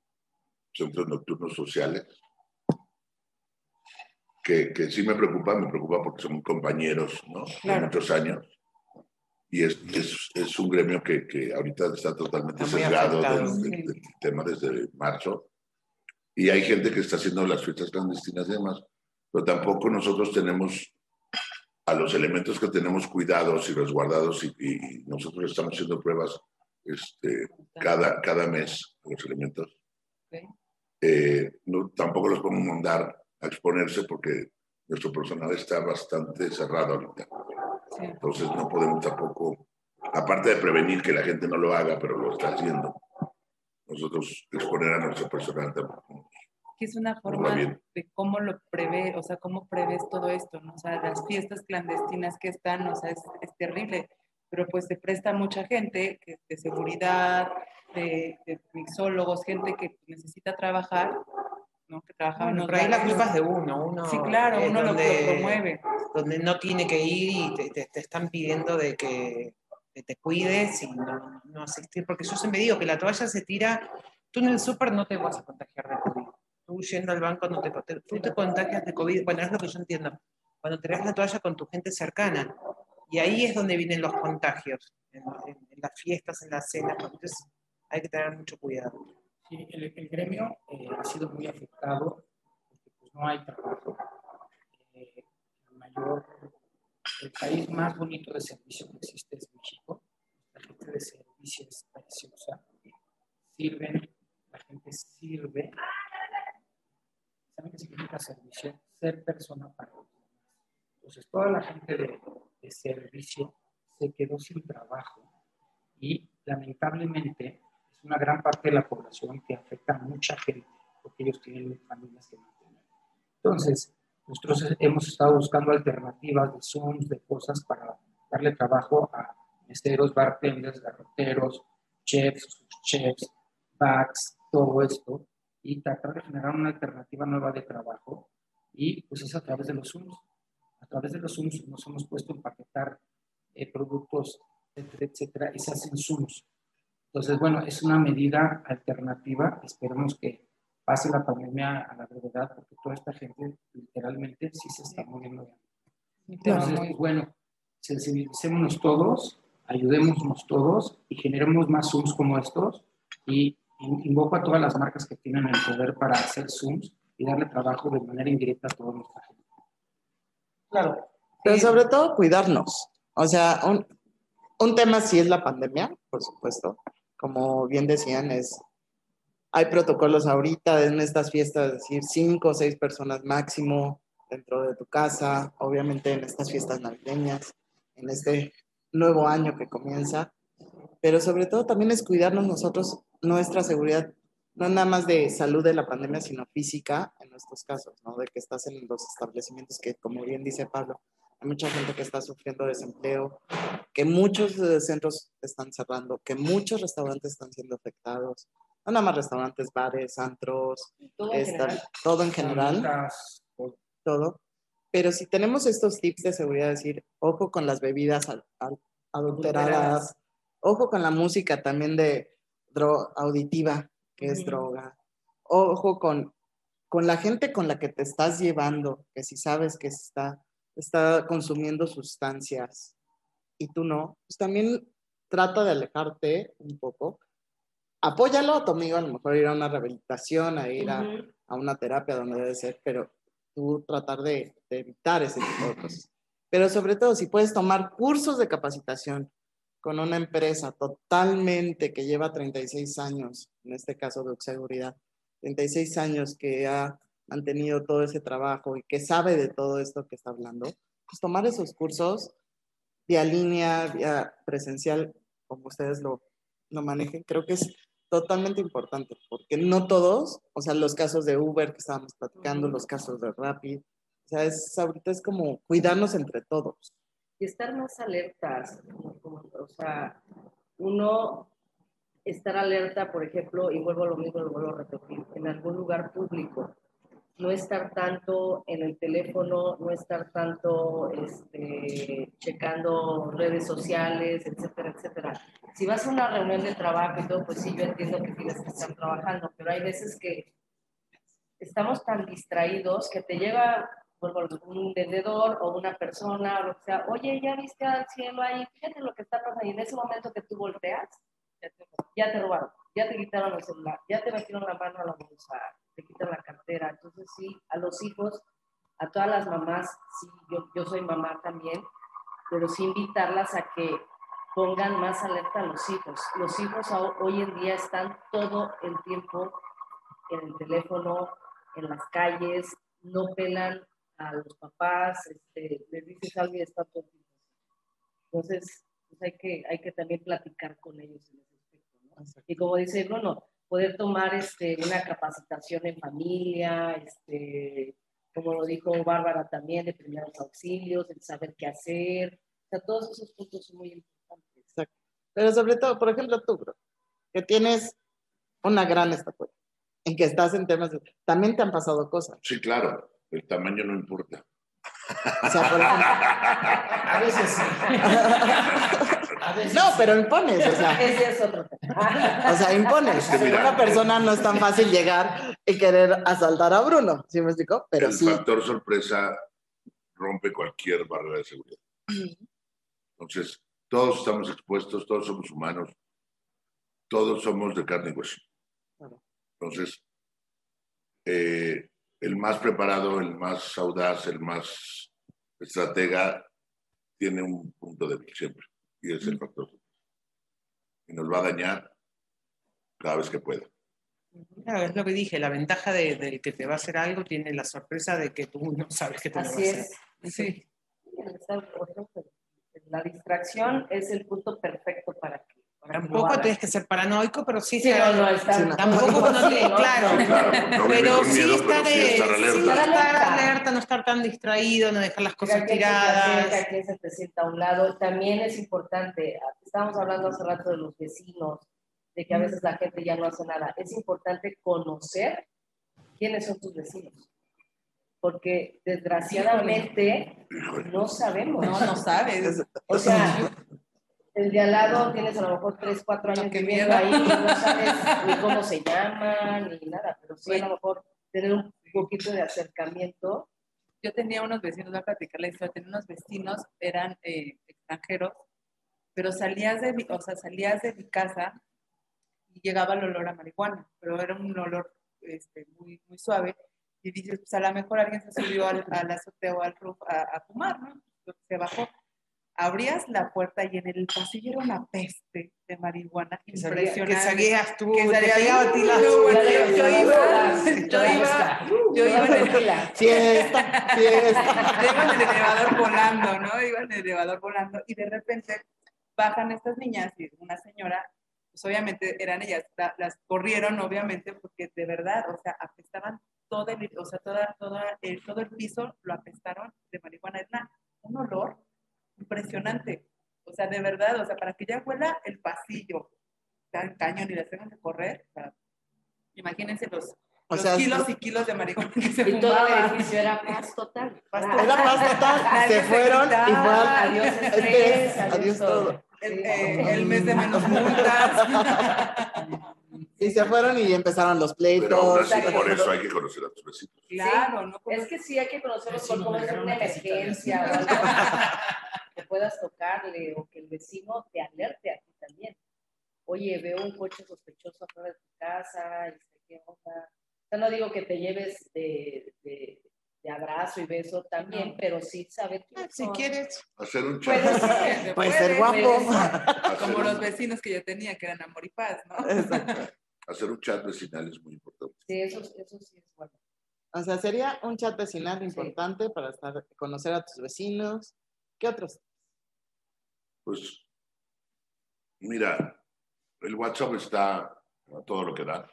centros nocturnos sociales. Que, que sí me preocupa, me preocupa porque son compañeros, ¿no? De Claro. muchos años. Y es, es, es un gremio que, que ahorita está totalmente Está sesgado del, del tema desde marzo. Y hay gente que está haciendo las fiestas clandestinas y demás, pero tampoco nosotros tenemos a los elementos que tenemos cuidados y resguardados y, y- nosotros estamos haciendo pruebas este, cada, cada mes los elementos. Eh, no, tampoco los podemos mandar a exponerse porque nuestro personal está bastante cerrado ahorita. Sí. Entonces no podemos tampoco aparte de prevenir que la gente no lo haga, pero lo está haciendo, nosotros exponer a nuestro personal tampoco. Que es una forma de cómo lo prevé, o sea, cómo prevés todo esto, ¿no? O sea, las fiestas clandestinas que están, o sea, es, es terrible, pero pues se presta mucha gente que, de seguridad, de, de mixólogos, gente que necesita trabajar, ¿no? Que Bueno, los pero ahí la culpa es de uno. uno Sí, claro, uno lo, lo donde- promueve. donde no tiene que ir y te, te- te están pidiendo de que, que te cuides y no, no asistir, porque yo siempre digo que la toalla se tira, tú en el súper no te vas a contagiar de COVID, tú yendo al banco no te, tú te contagias de COVID, bueno, es lo que yo entiendo, cuando te das la toalla con tu gente cercana, y ahí es donde vienen los contagios, en, las fiestas, en las cenas, entonces hay que tener mucho cuidado. Sí, el, gremio eh, ha sido muy afectado porque pues, no hay trabajo. Eh, el mayor, el país más bonito de servicio que existe es México. La gente de servicio es preciosa. Sirven, la gente sirve. ¿Saben qué significa servicio? Ser persona para los demás. Entonces, toda la gente de, de servicio se quedó sin trabajo y lamentablemente es una gran parte de la población que afecta a mucha gente porque ellos tienen familias que mantener. Entonces, nosotros hemos estado buscando alternativas de Zooms, de cosas para darle trabajo a meseros, bartenders, garroteros, chefs, chefs, backs, todo esto, y tratar de generar una alternativa nueva de trabajo, y pues es a través de los Zooms. A través de los Zooms nos hemos puesto a empaquetar eh, productos, etcétera, etcétera, y se hacen Zooms. Entonces, bueno, es una medida alternativa. Esperemos que pase la pandemia a la brevedad, porque toda esta gente literalmente sí se está muriendo. Entonces, pues, bueno, sensibilicémonos todos, ayudémonos todos y generemos más Zooms como estos. Y invoco a todas las marcas que tienen el poder para hacer Zooms y darle trabajo de manera indirecta a toda nuestra gente. Claro. Pero sobre todo cuidarnos. O sea, un, un tema sí es la pandemia, por supuesto. Como bien decían, es hay protocolos ahorita en estas fiestas, es decir, cinco o seis personas máximo dentro de tu casa, obviamente en estas fiestas navideñas, en este nuevo año que comienza, pero sobre todo también es cuidarnos nosotros, nuestra seguridad, no nada más de salud de la pandemia, sino física en nuestros casos, ¿no? De que estás en los establecimientos que, como bien dice Pablo, hay mucha gente que está sufriendo desempleo, que muchos eh, centros están cerrando, que muchos restaurantes están siendo afectados, no nada más restaurantes, bares, antros, Todo en está- general. todo en general o- todo. Pero si tenemos estos tips de seguridad, decir, ojo con las bebidas al- al- adulteradas, Adulteradas. ojo con la música también de dro- auditiva, que es droga, ojo con, con la gente con la que te estás llevando, que si sabes que está, está consumiendo sustancias y tú no, pues también trata de alejarte un poco. Apóyalo a tu amigo, a lo mejor ir a una rehabilitación, a ir a, a una terapia donde debe ser, pero tú tratar de, de evitar ese tipo de cosas. Pero sobre todo, si puedes tomar cursos de capacitación con una empresa totalmente que lleva 36 años, en este caso de seguridad, 36 años que ha mantenido todo ese trabajo y que sabe de todo esto que está hablando, pues tomar esos cursos vía línea, vía presencial, como ustedes lo, lo manejen, creo que es totalmente importante, porque no todos, o sea, los casos de Uber que estábamos platicando, los casos de Rappi, o sea, es, ahorita es como cuidarnos entre todos. Y estar más alertas, o sea, uno estar alerta, por ejemplo, y vuelvo a lo mismo, lo vuelvo a repetir, en algún lugar público, no estar tanto en el teléfono, no estar tanto este, checando redes sociales, etcétera, etcétera. Si vas a una reunión de trabajo y todo, pues sí, yo entiendo que tienes que estar trabajando, pero hay veces que estamos tan distraídos que te llega un vendedor o una persona o sea, oye, ya viste al cielo ahí, fíjate lo que está pasando, y en ese momento que tú volteas, ya te, robaron, ya te quitaron el celular, ya te metieron la mano a la bolsa, te quitan la cartera, entonces sí, a los hijos, a todas las mamás, sí, yo, yo soy mamá también, pero sí invitarlas a que pongan más alerta a los hijos. Los hijos ho- hoy en día están todo el tiempo en el teléfono, en las calles, no pelan a los papás, este, les dices algo y está todo. Entonces, Pues hay que, hay que también platicar con ellos en ese aspecto, ¿no? Y como dice Bruno, poder tomar este, una capacitación en familia, este, como lo dijo Bárbara también, de primeros auxilios, el saber qué hacer. O sea, todos esos puntos son muy importantes. Exacto. Pero sobre todo, por ejemplo, tú, bro, que tienes una gran estatura, en que estás en temas de... También te han pasado cosas. Sí, claro, el tamaño no importa. O sea, por ejemplo, A veces sí. A veces no, pero impones, o sea, Ese es otro tema. o sea, impones. Es que mira, Una persona no es tan fácil llegar y querer asaltar a Bruno, ¿sí me explicó? Pero el sí, factor sorpresa rompe cualquier barrera de seguridad. Entonces, todos estamos expuestos, todos somos humanos, todos somos de carne y hueso. Entonces, eh, el más preparado, el más audaz, el más estratega, tiene un punto débil siempre, y es el factor. Y nos va a dañar cada vez que pueda. Claro, es lo que dije, la ventaja de- del que te va a hacer algo tiene la sorpresa de que tú no sabes que te lo va a Así hacer. es. Sí. La distracción es el punto perfecto para que. Que Tampoco tienes que ser paranoico, pero sí, Sí, estar- no, no, está- Sí, no. Tampoco no Sí, claro. Claro, Pero sí miedo, estar, pero sí estar sí alerta. estar Alerta. alerta, no estar tan distraído, no dejar las Que cosas acerca, tiradas. a quien se te sienta a un lado. También es importante, estábamos hablando hace rato de los vecinos, de que a veces la gente ya no hace nada. Es importante conocer quiénes son tus vecinos. Porque desgraciadamente no sabemos. No, no sabes. O sea, el de al lado tienes a lo mejor 3, 4 años qué viviendo miedo. ahí y no sabes ni cómo se llaman ni nada, pero sí a lo mejor tener un poquito de acercamiento. Yo tenía unos vecinos, voy a platicar la historia, tenía unos vecinos, eran eh, extranjeros, pero salías de, mi, o sea, salías de mi casa y llegaba el olor a marihuana, pero era un olor este, muy, muy suave. Y dices, pues a lo mejor alguien se subió al, al azotea o al roof a, a fumar, ¿no? Se bajó. Abrías la puerta y en el pasillo era una peste de marihuana Que salía- impresionante. Que salías tú, Que te salía- pegaba a ti la- No, bueno, Ya yo, iba, yo iba, yo iba en el, fiesta, fiesta. yo iba en el elevador volando, ¿no? Iba en el elevador volando y de repente bajan estas niñas y una señora, pues obviamente eran ellas, la- las corrieron obviamente porque de verdad, o sea, apestaban todo el, o sea, toda, toda el, todo el piso lo apestaron de marihuana. Es una- un olor impresionante. O sea, de verdad, o sea, para que ya huela el pasillo tan cañón y las tengan que correr, o sea, imagínense los, O los sea, kilos y kilos de marihuana que se Y todo el edificio era paz total. Paz total. Era más total, se se fueron y gritaba. fue al- Adiós estrés, adiós, adiós todo. todo. El, Sí. eh, el mes de menos multas. Y se fueron y empezaron los Pero aún pleitos. así, por eso hay que conocer a tus vecinos. claro, ¿no? Es que sí hay que conocerlos Sí, por no, cómo es una emergencia que puedas tocarle o que el vecino te alerte a ti también. Oye, veo un coche sospechoso afuera de tu casa, este, ¿qué onda? O sea, no digo que te lleves de, de, de abrazo y beso también, pero sí saber quién Ah, Si quieres. Hacer un chat. Puede ser. Guapo. Como los vecinos que yo tenía, que eran amor y paz, ¿no? Exacto. Hacer un chat vecinal es muy importante. Sí, eso, eso sí es bueno. O sea, sería un chat vecinal importante para estar, conocer a tus vecinos. ¿Qué otros? Pues, mira, el WhatsApp está a todo lo que da.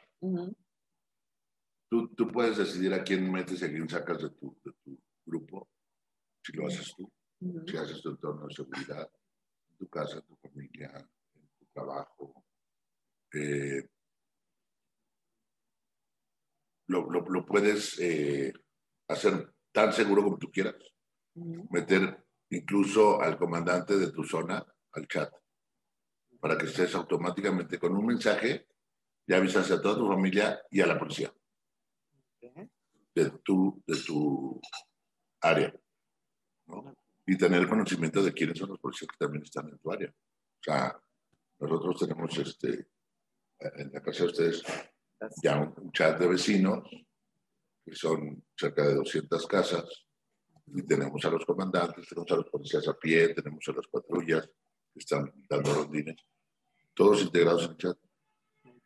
Tú, tú puedes decidir a quién metes y a quién sacas de tu, de tu grupo, si lo haces tú, si haces tu entorno de seguridad, en tu casa, en tu familia, en tu trabajo. Eh, lo, lo- lo puedes eh, hacer tan seguro como tú quieras. Meter incluso al comandante de tu zona al chat para que estés automáticamente con un mensaje ya avisas a toda tu familia y a la policía de tu, de tu área. ¿no? Y tener conocimiento de quiénes son los policías que también están en tu área. O sea, nosotros tenemos este, en la casa de ustedes ya un, un chat de vecinos, que son cerca de 200 casas, y tenemos a los comandantes, tenemos a los policías a pie, tenemos a las patrullas que están dando rondines, todos integrados en el chat.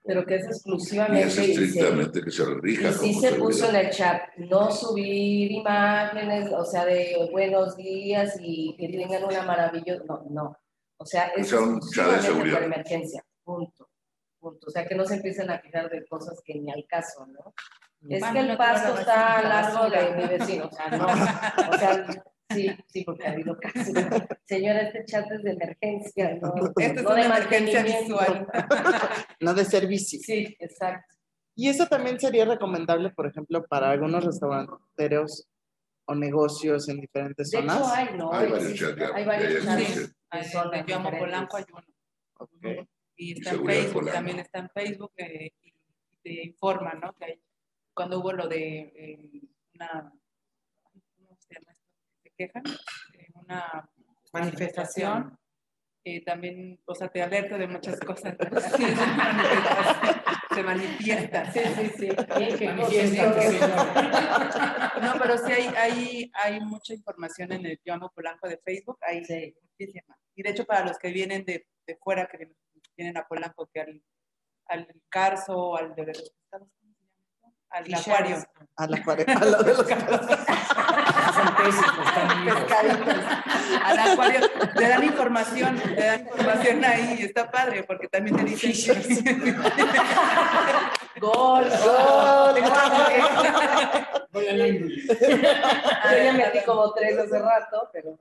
Pero que es es exclusivamente y se- estrictamente que se rija sí se puso en el chat, no subir imágenes, o sea, de buenos días y que tengan una maravillosa, no, no. O sea, es sea un chat de seguridad. emergencia. Punto. Punto. O sea, que no se empiecen a quejar de cosas que ni al caso, ¿no? Es que el no pasto la está a la largo de mi vecino. O sea, no. O sea, sí, sí, porque ha habido casos. Señora, este chat es de emergencia, ¿no? Esta es no de una emergencia visual. No de servicio. Sí, exacto. Y eso también sería recomendable, por ejemplo, para algunos restauranteros o negocios en diferentes De hecho, zonas. hay, ¿no? Hay varios chats Hay varios chats. son Yo amo. Polanco, hay uno. Ok. Y Y está en Facebook, Polanco. también está en Facebook eh, y te informa, ¿no? Que hay- cuando hubo lo de eh, una, ¿cómo se llama esto? ¿Se quejan? Eh, una manifestación. eh, también, o sea, te alerta de muchas cosas. Se manifiesta. Sí, sí, sí. Qué Manifiesta. No, pero sí hay, hay, hay mucha información en el Yo Amo Polanco de Facebook, hay Sí. muchísima. Y de hecho, para los que vienen de, de fuera, que vienen- a Polanco, que al, al Carso, al de los pescados, Al acuario. A la pareja, a lo de los Son están. Pescaditos. Al acuario, te dan información, te dan información ahí, está padre, porque también te dicen Gol, ¡Gol! Voy al ángulo. Yo ya metí como tres hace rato, pero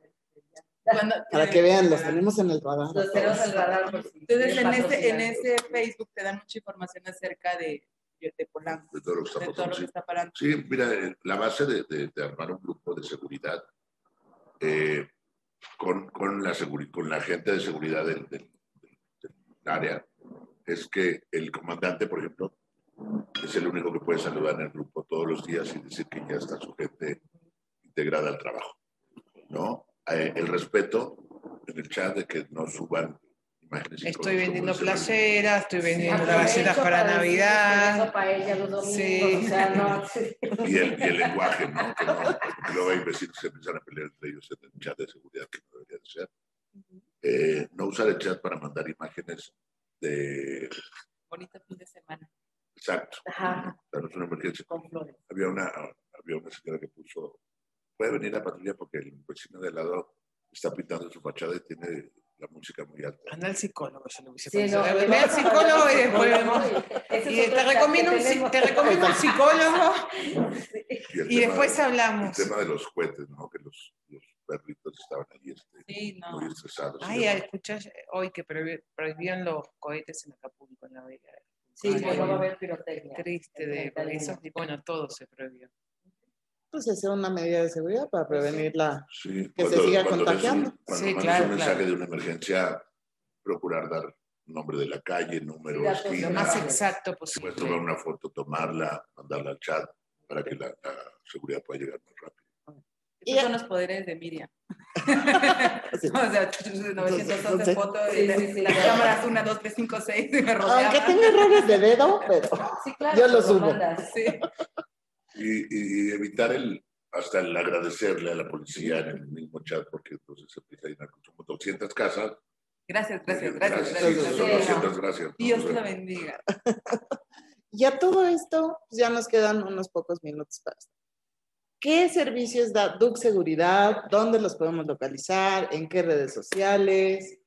Cuando- Para que vean, los tenemos en el radar. los tenemos en el radar. Entonces, en ese, en ese Facebook te dan mucha información acerca de, de Polanco, De todo lo que está pasando. lo sí. que está parando. Sí, mira, la base de, de- de armar un grupo de seguridad eh, con, con, la con la gente de seguridad del, del- del- área es que el comandante, por ejemplo, es el único que puede saludar en el grupo todos los días y decir que ya está su gente integrada al trabajo. ¿no? Eh, el respeto en el chat de que no suban. Estoy vendiendo playeras, estoy vendiendo Aprovecho galletas para que Navidad. paella los domingos, Sí. o sea, no, sí. y el, y el lenguaje, ¿no? Que no, porque luego hay vecinos que se empiezan a pelear entre ellos en el chat de seguridad, que no debería de ser. Eh, no usar el chat para mandar imágenes de... Bonito fin de semana. Exacto. Ajá, una emergencia. con flores. Había una, había una señora que puso, puede venir la patrulla porque el vecino de al lado está pintando su fachada y tiene la música muy alta. Anda al psicólogo, yo hubiese Sí, pensado. no, Ve al psicólogo y después vemos. Y te recomiendo, que un, te recomiendo un psicólogo y después de- hablamos. El tema de los cohetes, ¿no? Que los, los perritos estaban ahí este, Sí, no. muy estresados. Ay, escuché hoy que prohibieron los cohetes en Acapulco, en la Vega. Sí, Ay, pues no va a haber pirotecnia. Triste de Está lindo. eso. Bueno, todo se prohibió. Pues es una medida de seguridad para prevenir la... Sí, que se siga des un- contagiando. cuando Sí, claro, un mensaje claro. de una emergencia, procurar dar nombre de la calle, número, Sí, datos Lo esquina. más exacto Puedes posible. tomar una foto, tomarla, mandarla al chat para que la, la seguridad pueda llegar más rápido. Esos son los poderes de Miriam. Sí. O sea, 911 fotos, y sí, sí, las claro. cámaras 1, 2, 3, 5, 6 y me Aunque tenga errores de dedo, pero Sí, claro. Yo lo lo subo. mandas. Y, y evitar el hasta el agradecerle a la policía en el mismo chat, porque entonces se empieza a llenar como 200 casas. Gracias, gracias, gracias. gracias, son gracias. 200 gracias. Dios la bendiga. Y a todo esto, ya nos quedan unos pocos minutos para esto. ¿Qué servicios da Duc Seguridad? ¿Dónde los podemos localizar? ¿En qué redes sociales?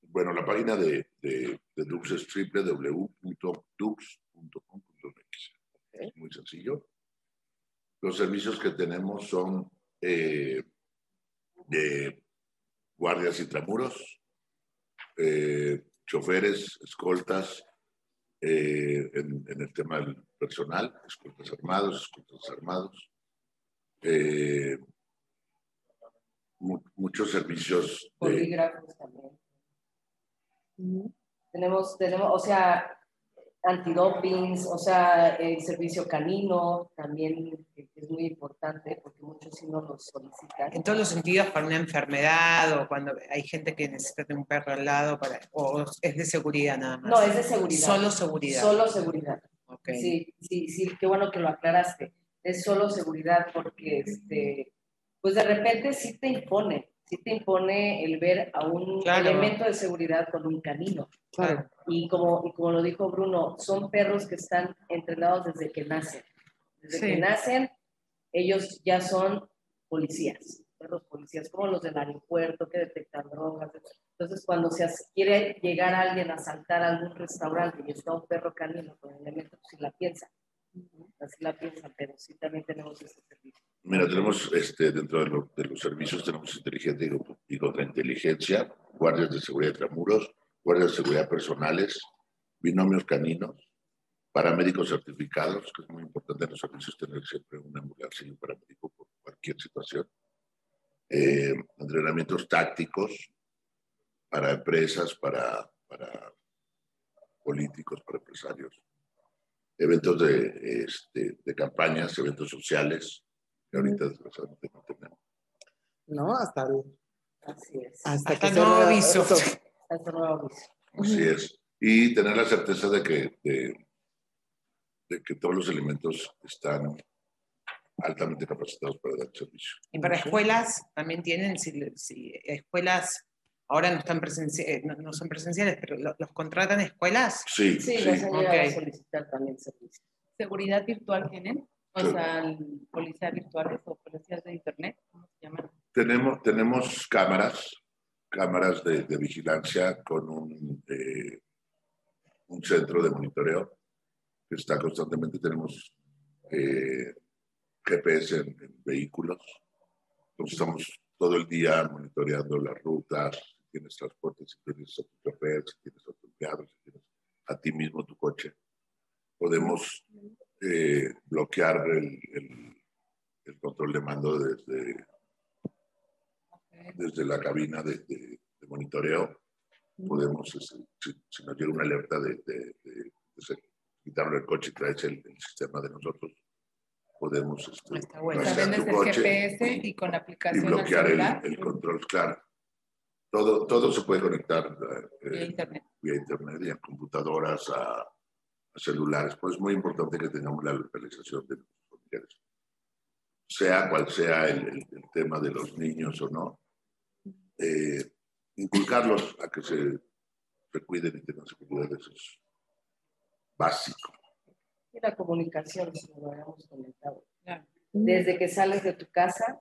Bueno, la página de, de, de Dux es www.dux.com.mx. Ok. Muy sencillo. Los servicios que tenemos son eh, de guardias intramuros, eh, choferes, escoltas, eh, en, el tema del personal, escoltas armados, escoltas armados, eh, mu- muchos servicios Polígrafos también. Tenemos, tenemos, o sea, antidopings, o sea, el servicio canino también es muy importante porque muchos sí nos lo solicitan. En todos los sentidos, para una enfermedad o cuando hay gente que necesita de un perro al lado, para, o es de seguridad nada más. No, es de seguridad. Solo seguridad. Solo seguridad. Ok. Sí, sí, sí, qué bueno que lo aclaraste. Es solo seguridad porque, este, pues de repente sí te impone, sí te impone el ver a un Claro. elemento de seguridad con un canino. Claro. Y como, y como lo dijo Bruno, son perros que están entrenados desde que nacen. Desde Sí. que nacen, ellos ya son policías. perros policías, como los del aeropuerto que detectan drogas. Entonces, cuando se quiere llegar alguien a asaltar a algún restaurante y está un perro canino con elementos, si la piensa. Así la piensan, pero sí también tenemos ese servicio. Mira, tenemos este, dentro de, lo- de los servicios, tenemos inteligencia y, co- y contrainteligencia, guardias de seguridad de tramuros, guardias de seguridad personales, binomios caninos, paramédicos certificados, que es muy importante en los servicios tener siempre una ambulancia y un paramédico por cualquier situación. Eh, entrenamientos tácticos para empresas, para, para políticos, para empresarios. Eventos de, este, de campañas, eventos sociales, que ahorita desgraciadamente no tenemos. ¿No? Hasta, el- Así es. hasta, Hasta que nuevo se- aviso. Hasta nuevo aviso. Así es. Y tener la certeza de que, de, de que todos los elementos están altamente capacitados para dar servicio. Y para escuelas también tienen, si, si escuelas ahora no están presenciales, no, no son presenciales, pero lo- los contratan escuelas. Sí, Sí, sí. nos han llegado a ok. solicitar también servicio. ¿Seguridad virtual tienen? O Sí. sea, policías virtuales o policías de internet, ¿cómo se llaman? Tenemos, tenemos cámaras, cámaras de, de vigilancia con un, eh, un centro de monitoreo que está constantemente, tenemos eh, GPS en, en vehículos, entonces estamos todo el día monitoreando las rutas, si tienes transporte, si tienes a tu chofer, si tienes a tu empleado, si tienes a ti mismo tu coche. Podemos eh, bloquear el, el- el control de mando desde, desde la cabina de, de- de monitoreo. Podemos, este, si, si nos llega una alerta de, de, quitarle el coche y traes el, el sistema de nosotros, podemos este, tu el GPS y con la y aplicación al bloquear el, control, claro. Todo, todo se puede conectar eh, vía internet. vía internet y a computadoras, a celulares. Pues es muy importante que tengamos la localización de nuestros familiares. Sea cual sea el, el- el tema de los niños o no, eh, inculcarlos a que se, se cuiden y tengan seguridad, eso es básico. Y la comunicación, como lo habíamos comentado. Desde que sales de tu casa,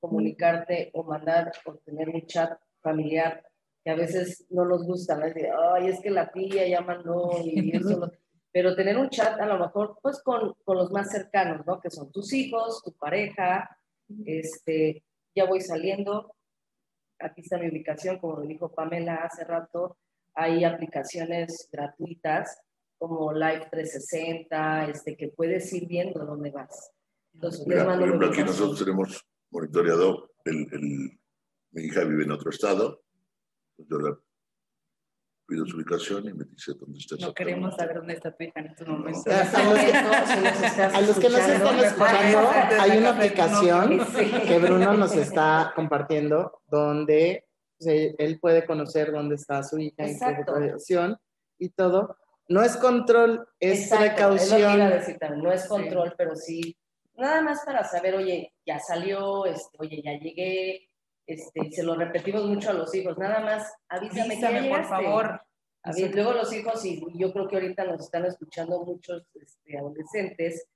comunicarte o mandar o tener un chat familiar que a veces no nos gusta, ¿no? Es de, ay, es que la tía ya mandó y eso. no". Pero tener un chat a lo mejor, pues con, con los más cercanos, ¿no? Que son tus hijos, tu pareja, este, ya voy saliendo, aquí está mi ubicación, como lo dijo Pamela hace rato, hay aplicaciones gratuitas como Live 360, este, que puedes ir viendo dónde vas. Entonces, Mira, por ejemplo, aquí nosotros tenemos monitoreado, el, el- mi hija vive en otro estado, yo le pido su ubicación y me dice dónde está. No queremos saber dónde está tu hija en estos momentos. A los que- Si nos estás A los que nos están escuchando, hay una aplicación Sí. que Bruno nos está compartiendo donde él puede conocer dónde está su hija, en ubicación y todo. No es control, es Exacto, Es lo que iba a precaución. decir también. No es control, pero sí, nada más para saber, oye, ya salió, este, oye, ya llegué, este, se lo repetimos mucho a los hijos, nada más avísame que ya Avísame, por favor. Luego los hijos, y yo creo que ahorita nos están escuchando muchos este, adolescentes,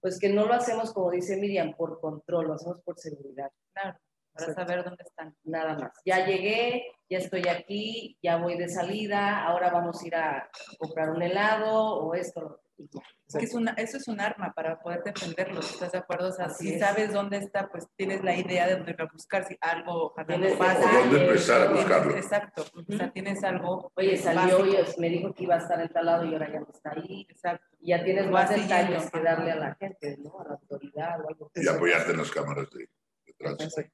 pues que no lo hacemos como dice Miriam, por control, lo hacemos por seguridad, Claro, para Exacto. saber dónde están. nada más. Ya llegué, ya estoy aquí, ya voy de salida, ahora vamos a ir a comprar un helado o esto. y ya. Es que es una, eso es un arma para poder defenderlos, ¿estás de acuerdo? O sea, Así si es. sabes dónde está, pues tienes la idea de dónde ir a buscar, si algo ojalá Tienes no pase. O dónde empezar a tienes- buscarlo. Exacto, o sea, tienes algo Oye, salió y me dijo que iba a estar en tal lado y ahora ya no está ahí. Exacto. Y ya tienes más detalles que darle a la gente, ¿no? A la autoridad o algo. Y apoyarte en las cámaras de, de tránsito.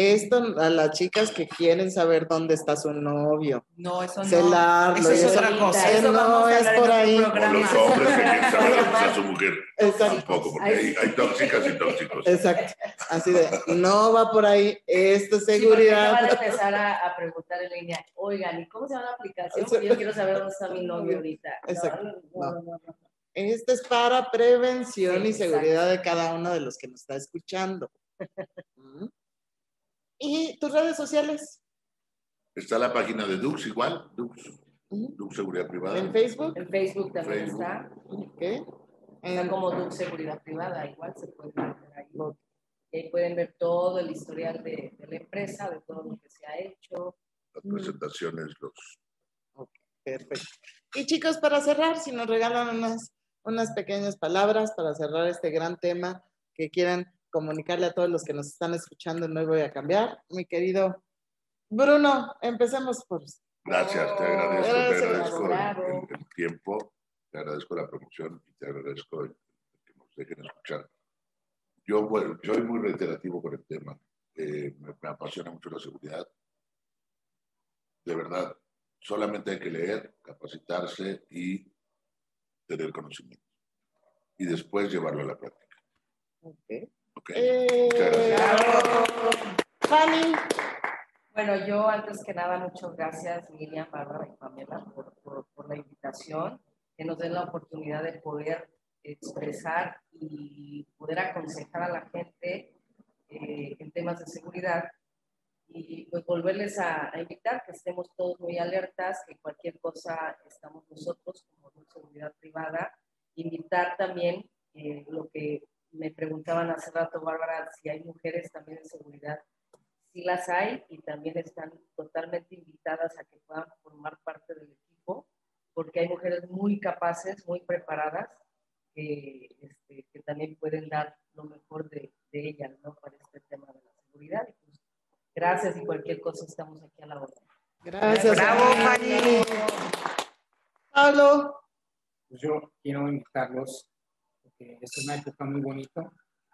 Esto a las chicas que quieren saber dónde está su novio, No, eso no. celarlo. Eso es eso- otra cosa. Eso no es por ahí. O los hombres que quieren saber dónde está su mujer. Exacto. Tampoco, porque hay, hay tóxicas y tóxicos. Exacto. Así de, no va por ahí, esto es Sí, seguridad. van a empezar a, a preguntar en línea, oigan, ¿y cómo se llama la aplicación? Porque yo quiero saber dónde está mi novio ahorita. Exacto. no, no, no, no. Esto es para prevención Sí, y seguridad de cada uno de los que nos está escuchando. ¿Mm? ¿Y tus redes sociales? Está la página de Dux igual, Dux, Ujú. Dux Seguridad Privada. ¿En Facebook? En Facebook también Facebook. está. ¿Qué? Está En- como Duke Seguridad Privada, igual se puede meter ahí. Y ahí pueden ver todo el historial de, de la empresa, de todo lo que se ha hecho. Las presentaciones, los Perfecto. Y chicos, para cerrar, si nos regalan unas, unas pequeñas palabras para cerrar este gran tema que quieran comunicarle a todos los que nos están escuchando, no voy a cambiar. Mi querido Bruno, empecemos por... Gracias, te agradezco, Gracias, te agradezco el- bravo. el, el tiempo, te agradezco la promoción y te agradezco el- que nos dejen escuchar. Yo, bueno, yo soy muy reiterativo con el tema. Eh, me, me apasiona mucho la seguridad. De verdad, solamente hay que leer, capacitarse y tener conocimiento. Y después llevarlo a la práctica. Ok. ¿Ok? Muchas gracias. Fanny, Bueno, yo antes que nada, muchas gracias Miriam, Bárbara y Pamela por, por, por la invitación, que nos den la oportunidad de poder expresar y poder aconsejar a la gente eh, en temas de seguridad y pues volverles a, a invitar que estemos todos muy alertas, que cualquier cosa estamos nosotros como seguridad privada, invitar también eh, lo que me preguntaban hace rato, Bárbara, si hay mujeres también en seguridad sí las hay y también están totalmente invitadas a que puedan formar parte del equipo, porque hay mujeres muy capaces, muy preparadas, que, este, que también pueden dar lo mejor de, de ellas, ¿no? Para este tema de la seguridad. Y pues, gracias y cualquier cosa estamos aquí a la orden. gracias. Bravo, Fanny. Fanny. Pablo, Pues yo quiero invitarlos, es una época muy bonita.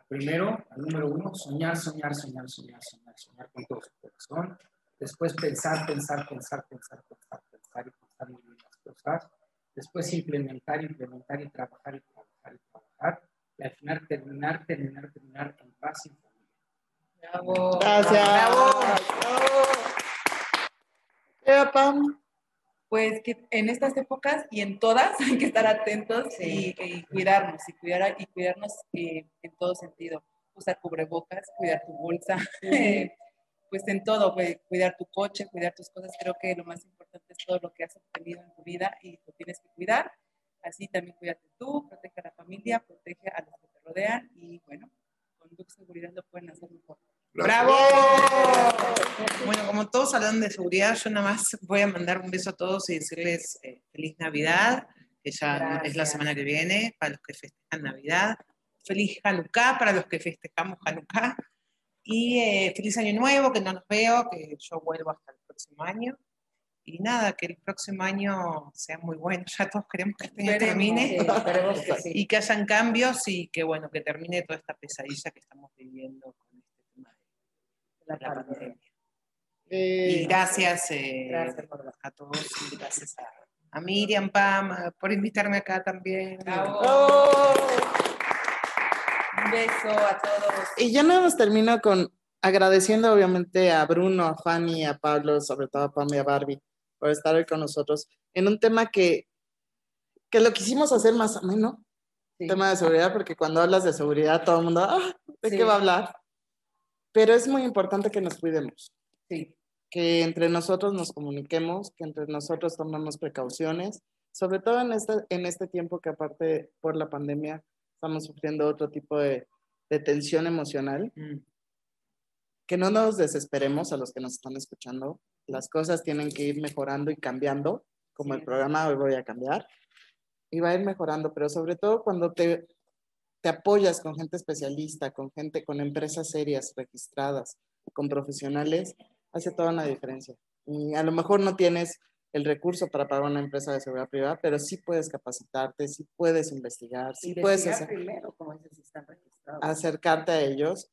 Primero, al número uno, soñar, soñar, soñar, soñar, soñar, soñar con todo su corazón. Después pensar, pensar, pensar, pensar, pensar, pensar y pensar muy bien las cosas. Después implementar, implementar y trabajar y trabajar y trabajar. Y al final terminar, terminar, terminar en paz y en familia. Bravo. gracias. Bravo. Pam, Pues que en estas épocas y en todas hay que estar atentos y, y cuidarnos y, cuidar, y cuidarnos eh, en todo sentido. Usar cubrebocas, cuidar tu bolsa, pues en todo, pues, cuidar tu coche, cuidar tus cosas. Creo que lo más importante es todo lo que has obtenido en tu vida y lo tienes que cuidar. Así también cuídate tú, protege a la familia, protege a los que te rodean y bueno, con tu seguridad lo pueden hacer mejor. Gracias. ¡Bravo! Bueno, como todos hablan de seguridad, yo nada más voy a mandar un beso a todos y decirles eh, feliz Navidad, que ya no- es la Gracias. semana que viene, para los que festejan Navidad. Feliz Hanukkah para los que festejamos Hanukkah. Y eh, feliz Año Nuevo, que no los veo, que yo vuelvo hasta el próximo año. Y nada, que el próximo año sea muy bueno. Ya todos queremos que este año termine que sí. y que hayan cambios y que bueno, que termine toda esta pesadilla que estamos viviendo con este tema de La la pandemia. pandemia. eh, Y gracias, eh, Gracias, a todos y gracias a, a Miriam, Pam, por invitarme acá también. Bravo. oh. Un beso a todos. Y ya nada más termino con agradeciendo obviamente a Bruno, a Fanny, a Pablo, sobre todo a Pam y a Barbie por estar hoy con nosotros en un tema que, que lo quisimos hacer más ameno, Sí. tema de seguridad, porque cuando hablas de seguridad todo el mundo, ah, ¿de Sí. qué va a hablar? Pero es muy importante que nos cuidemos, Sí. que entre nosotros nos comuniquemos, que entre nosotros tomemos precauciones, sobre todo en este, en este tiempo que aparte por la pandemia estamos sufriendo otro tipo de, de tensión emocional Mm. que no nos desesperemos a los que nos están escuchando. Las cosas tienen que ir mejorando y cambiando, como el programa hoy voy a cambiar, y va a ir mejorando, pero sobre todo cuando te, te apoyas con gente especialista, con gente, con empresas serias, registradas, con profesionales, hace toda una diferencia. Y a lo mejor no tienes el recurso para pagar una empresa de seguridad privada, pero sí puedes capacitarte, sí puedes investigar, sí puedes hacer primero, como dices, están registrados. acercarte a ellos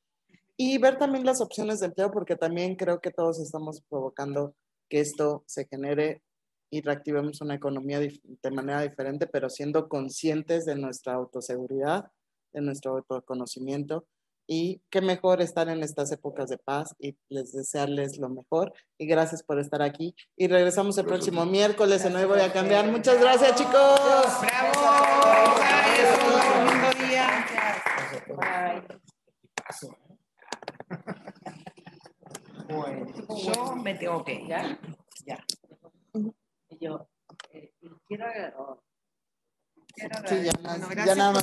y ver también las opciones de empleo, porque también creo que todos estamos provocando que esto se genere y reactivemos una economía de manera diferente, pero siendo conscientes de nuestra autoseguridad, de nuestro autoconocimiento. Y qué mejor estar en estas épocas de paz y les desearles lo mejor. Y gracias por estar aquí. Y regresamos el Gracias. próximo miércoles en Hoy Voy a Cambiar. Muchas gracias, chicos. ¡Bravo! Yo me tengo que ir. ¿Ya? Ya. Y yo, eh, quiero, oh, quiero Sí, ya, Bueno, nada más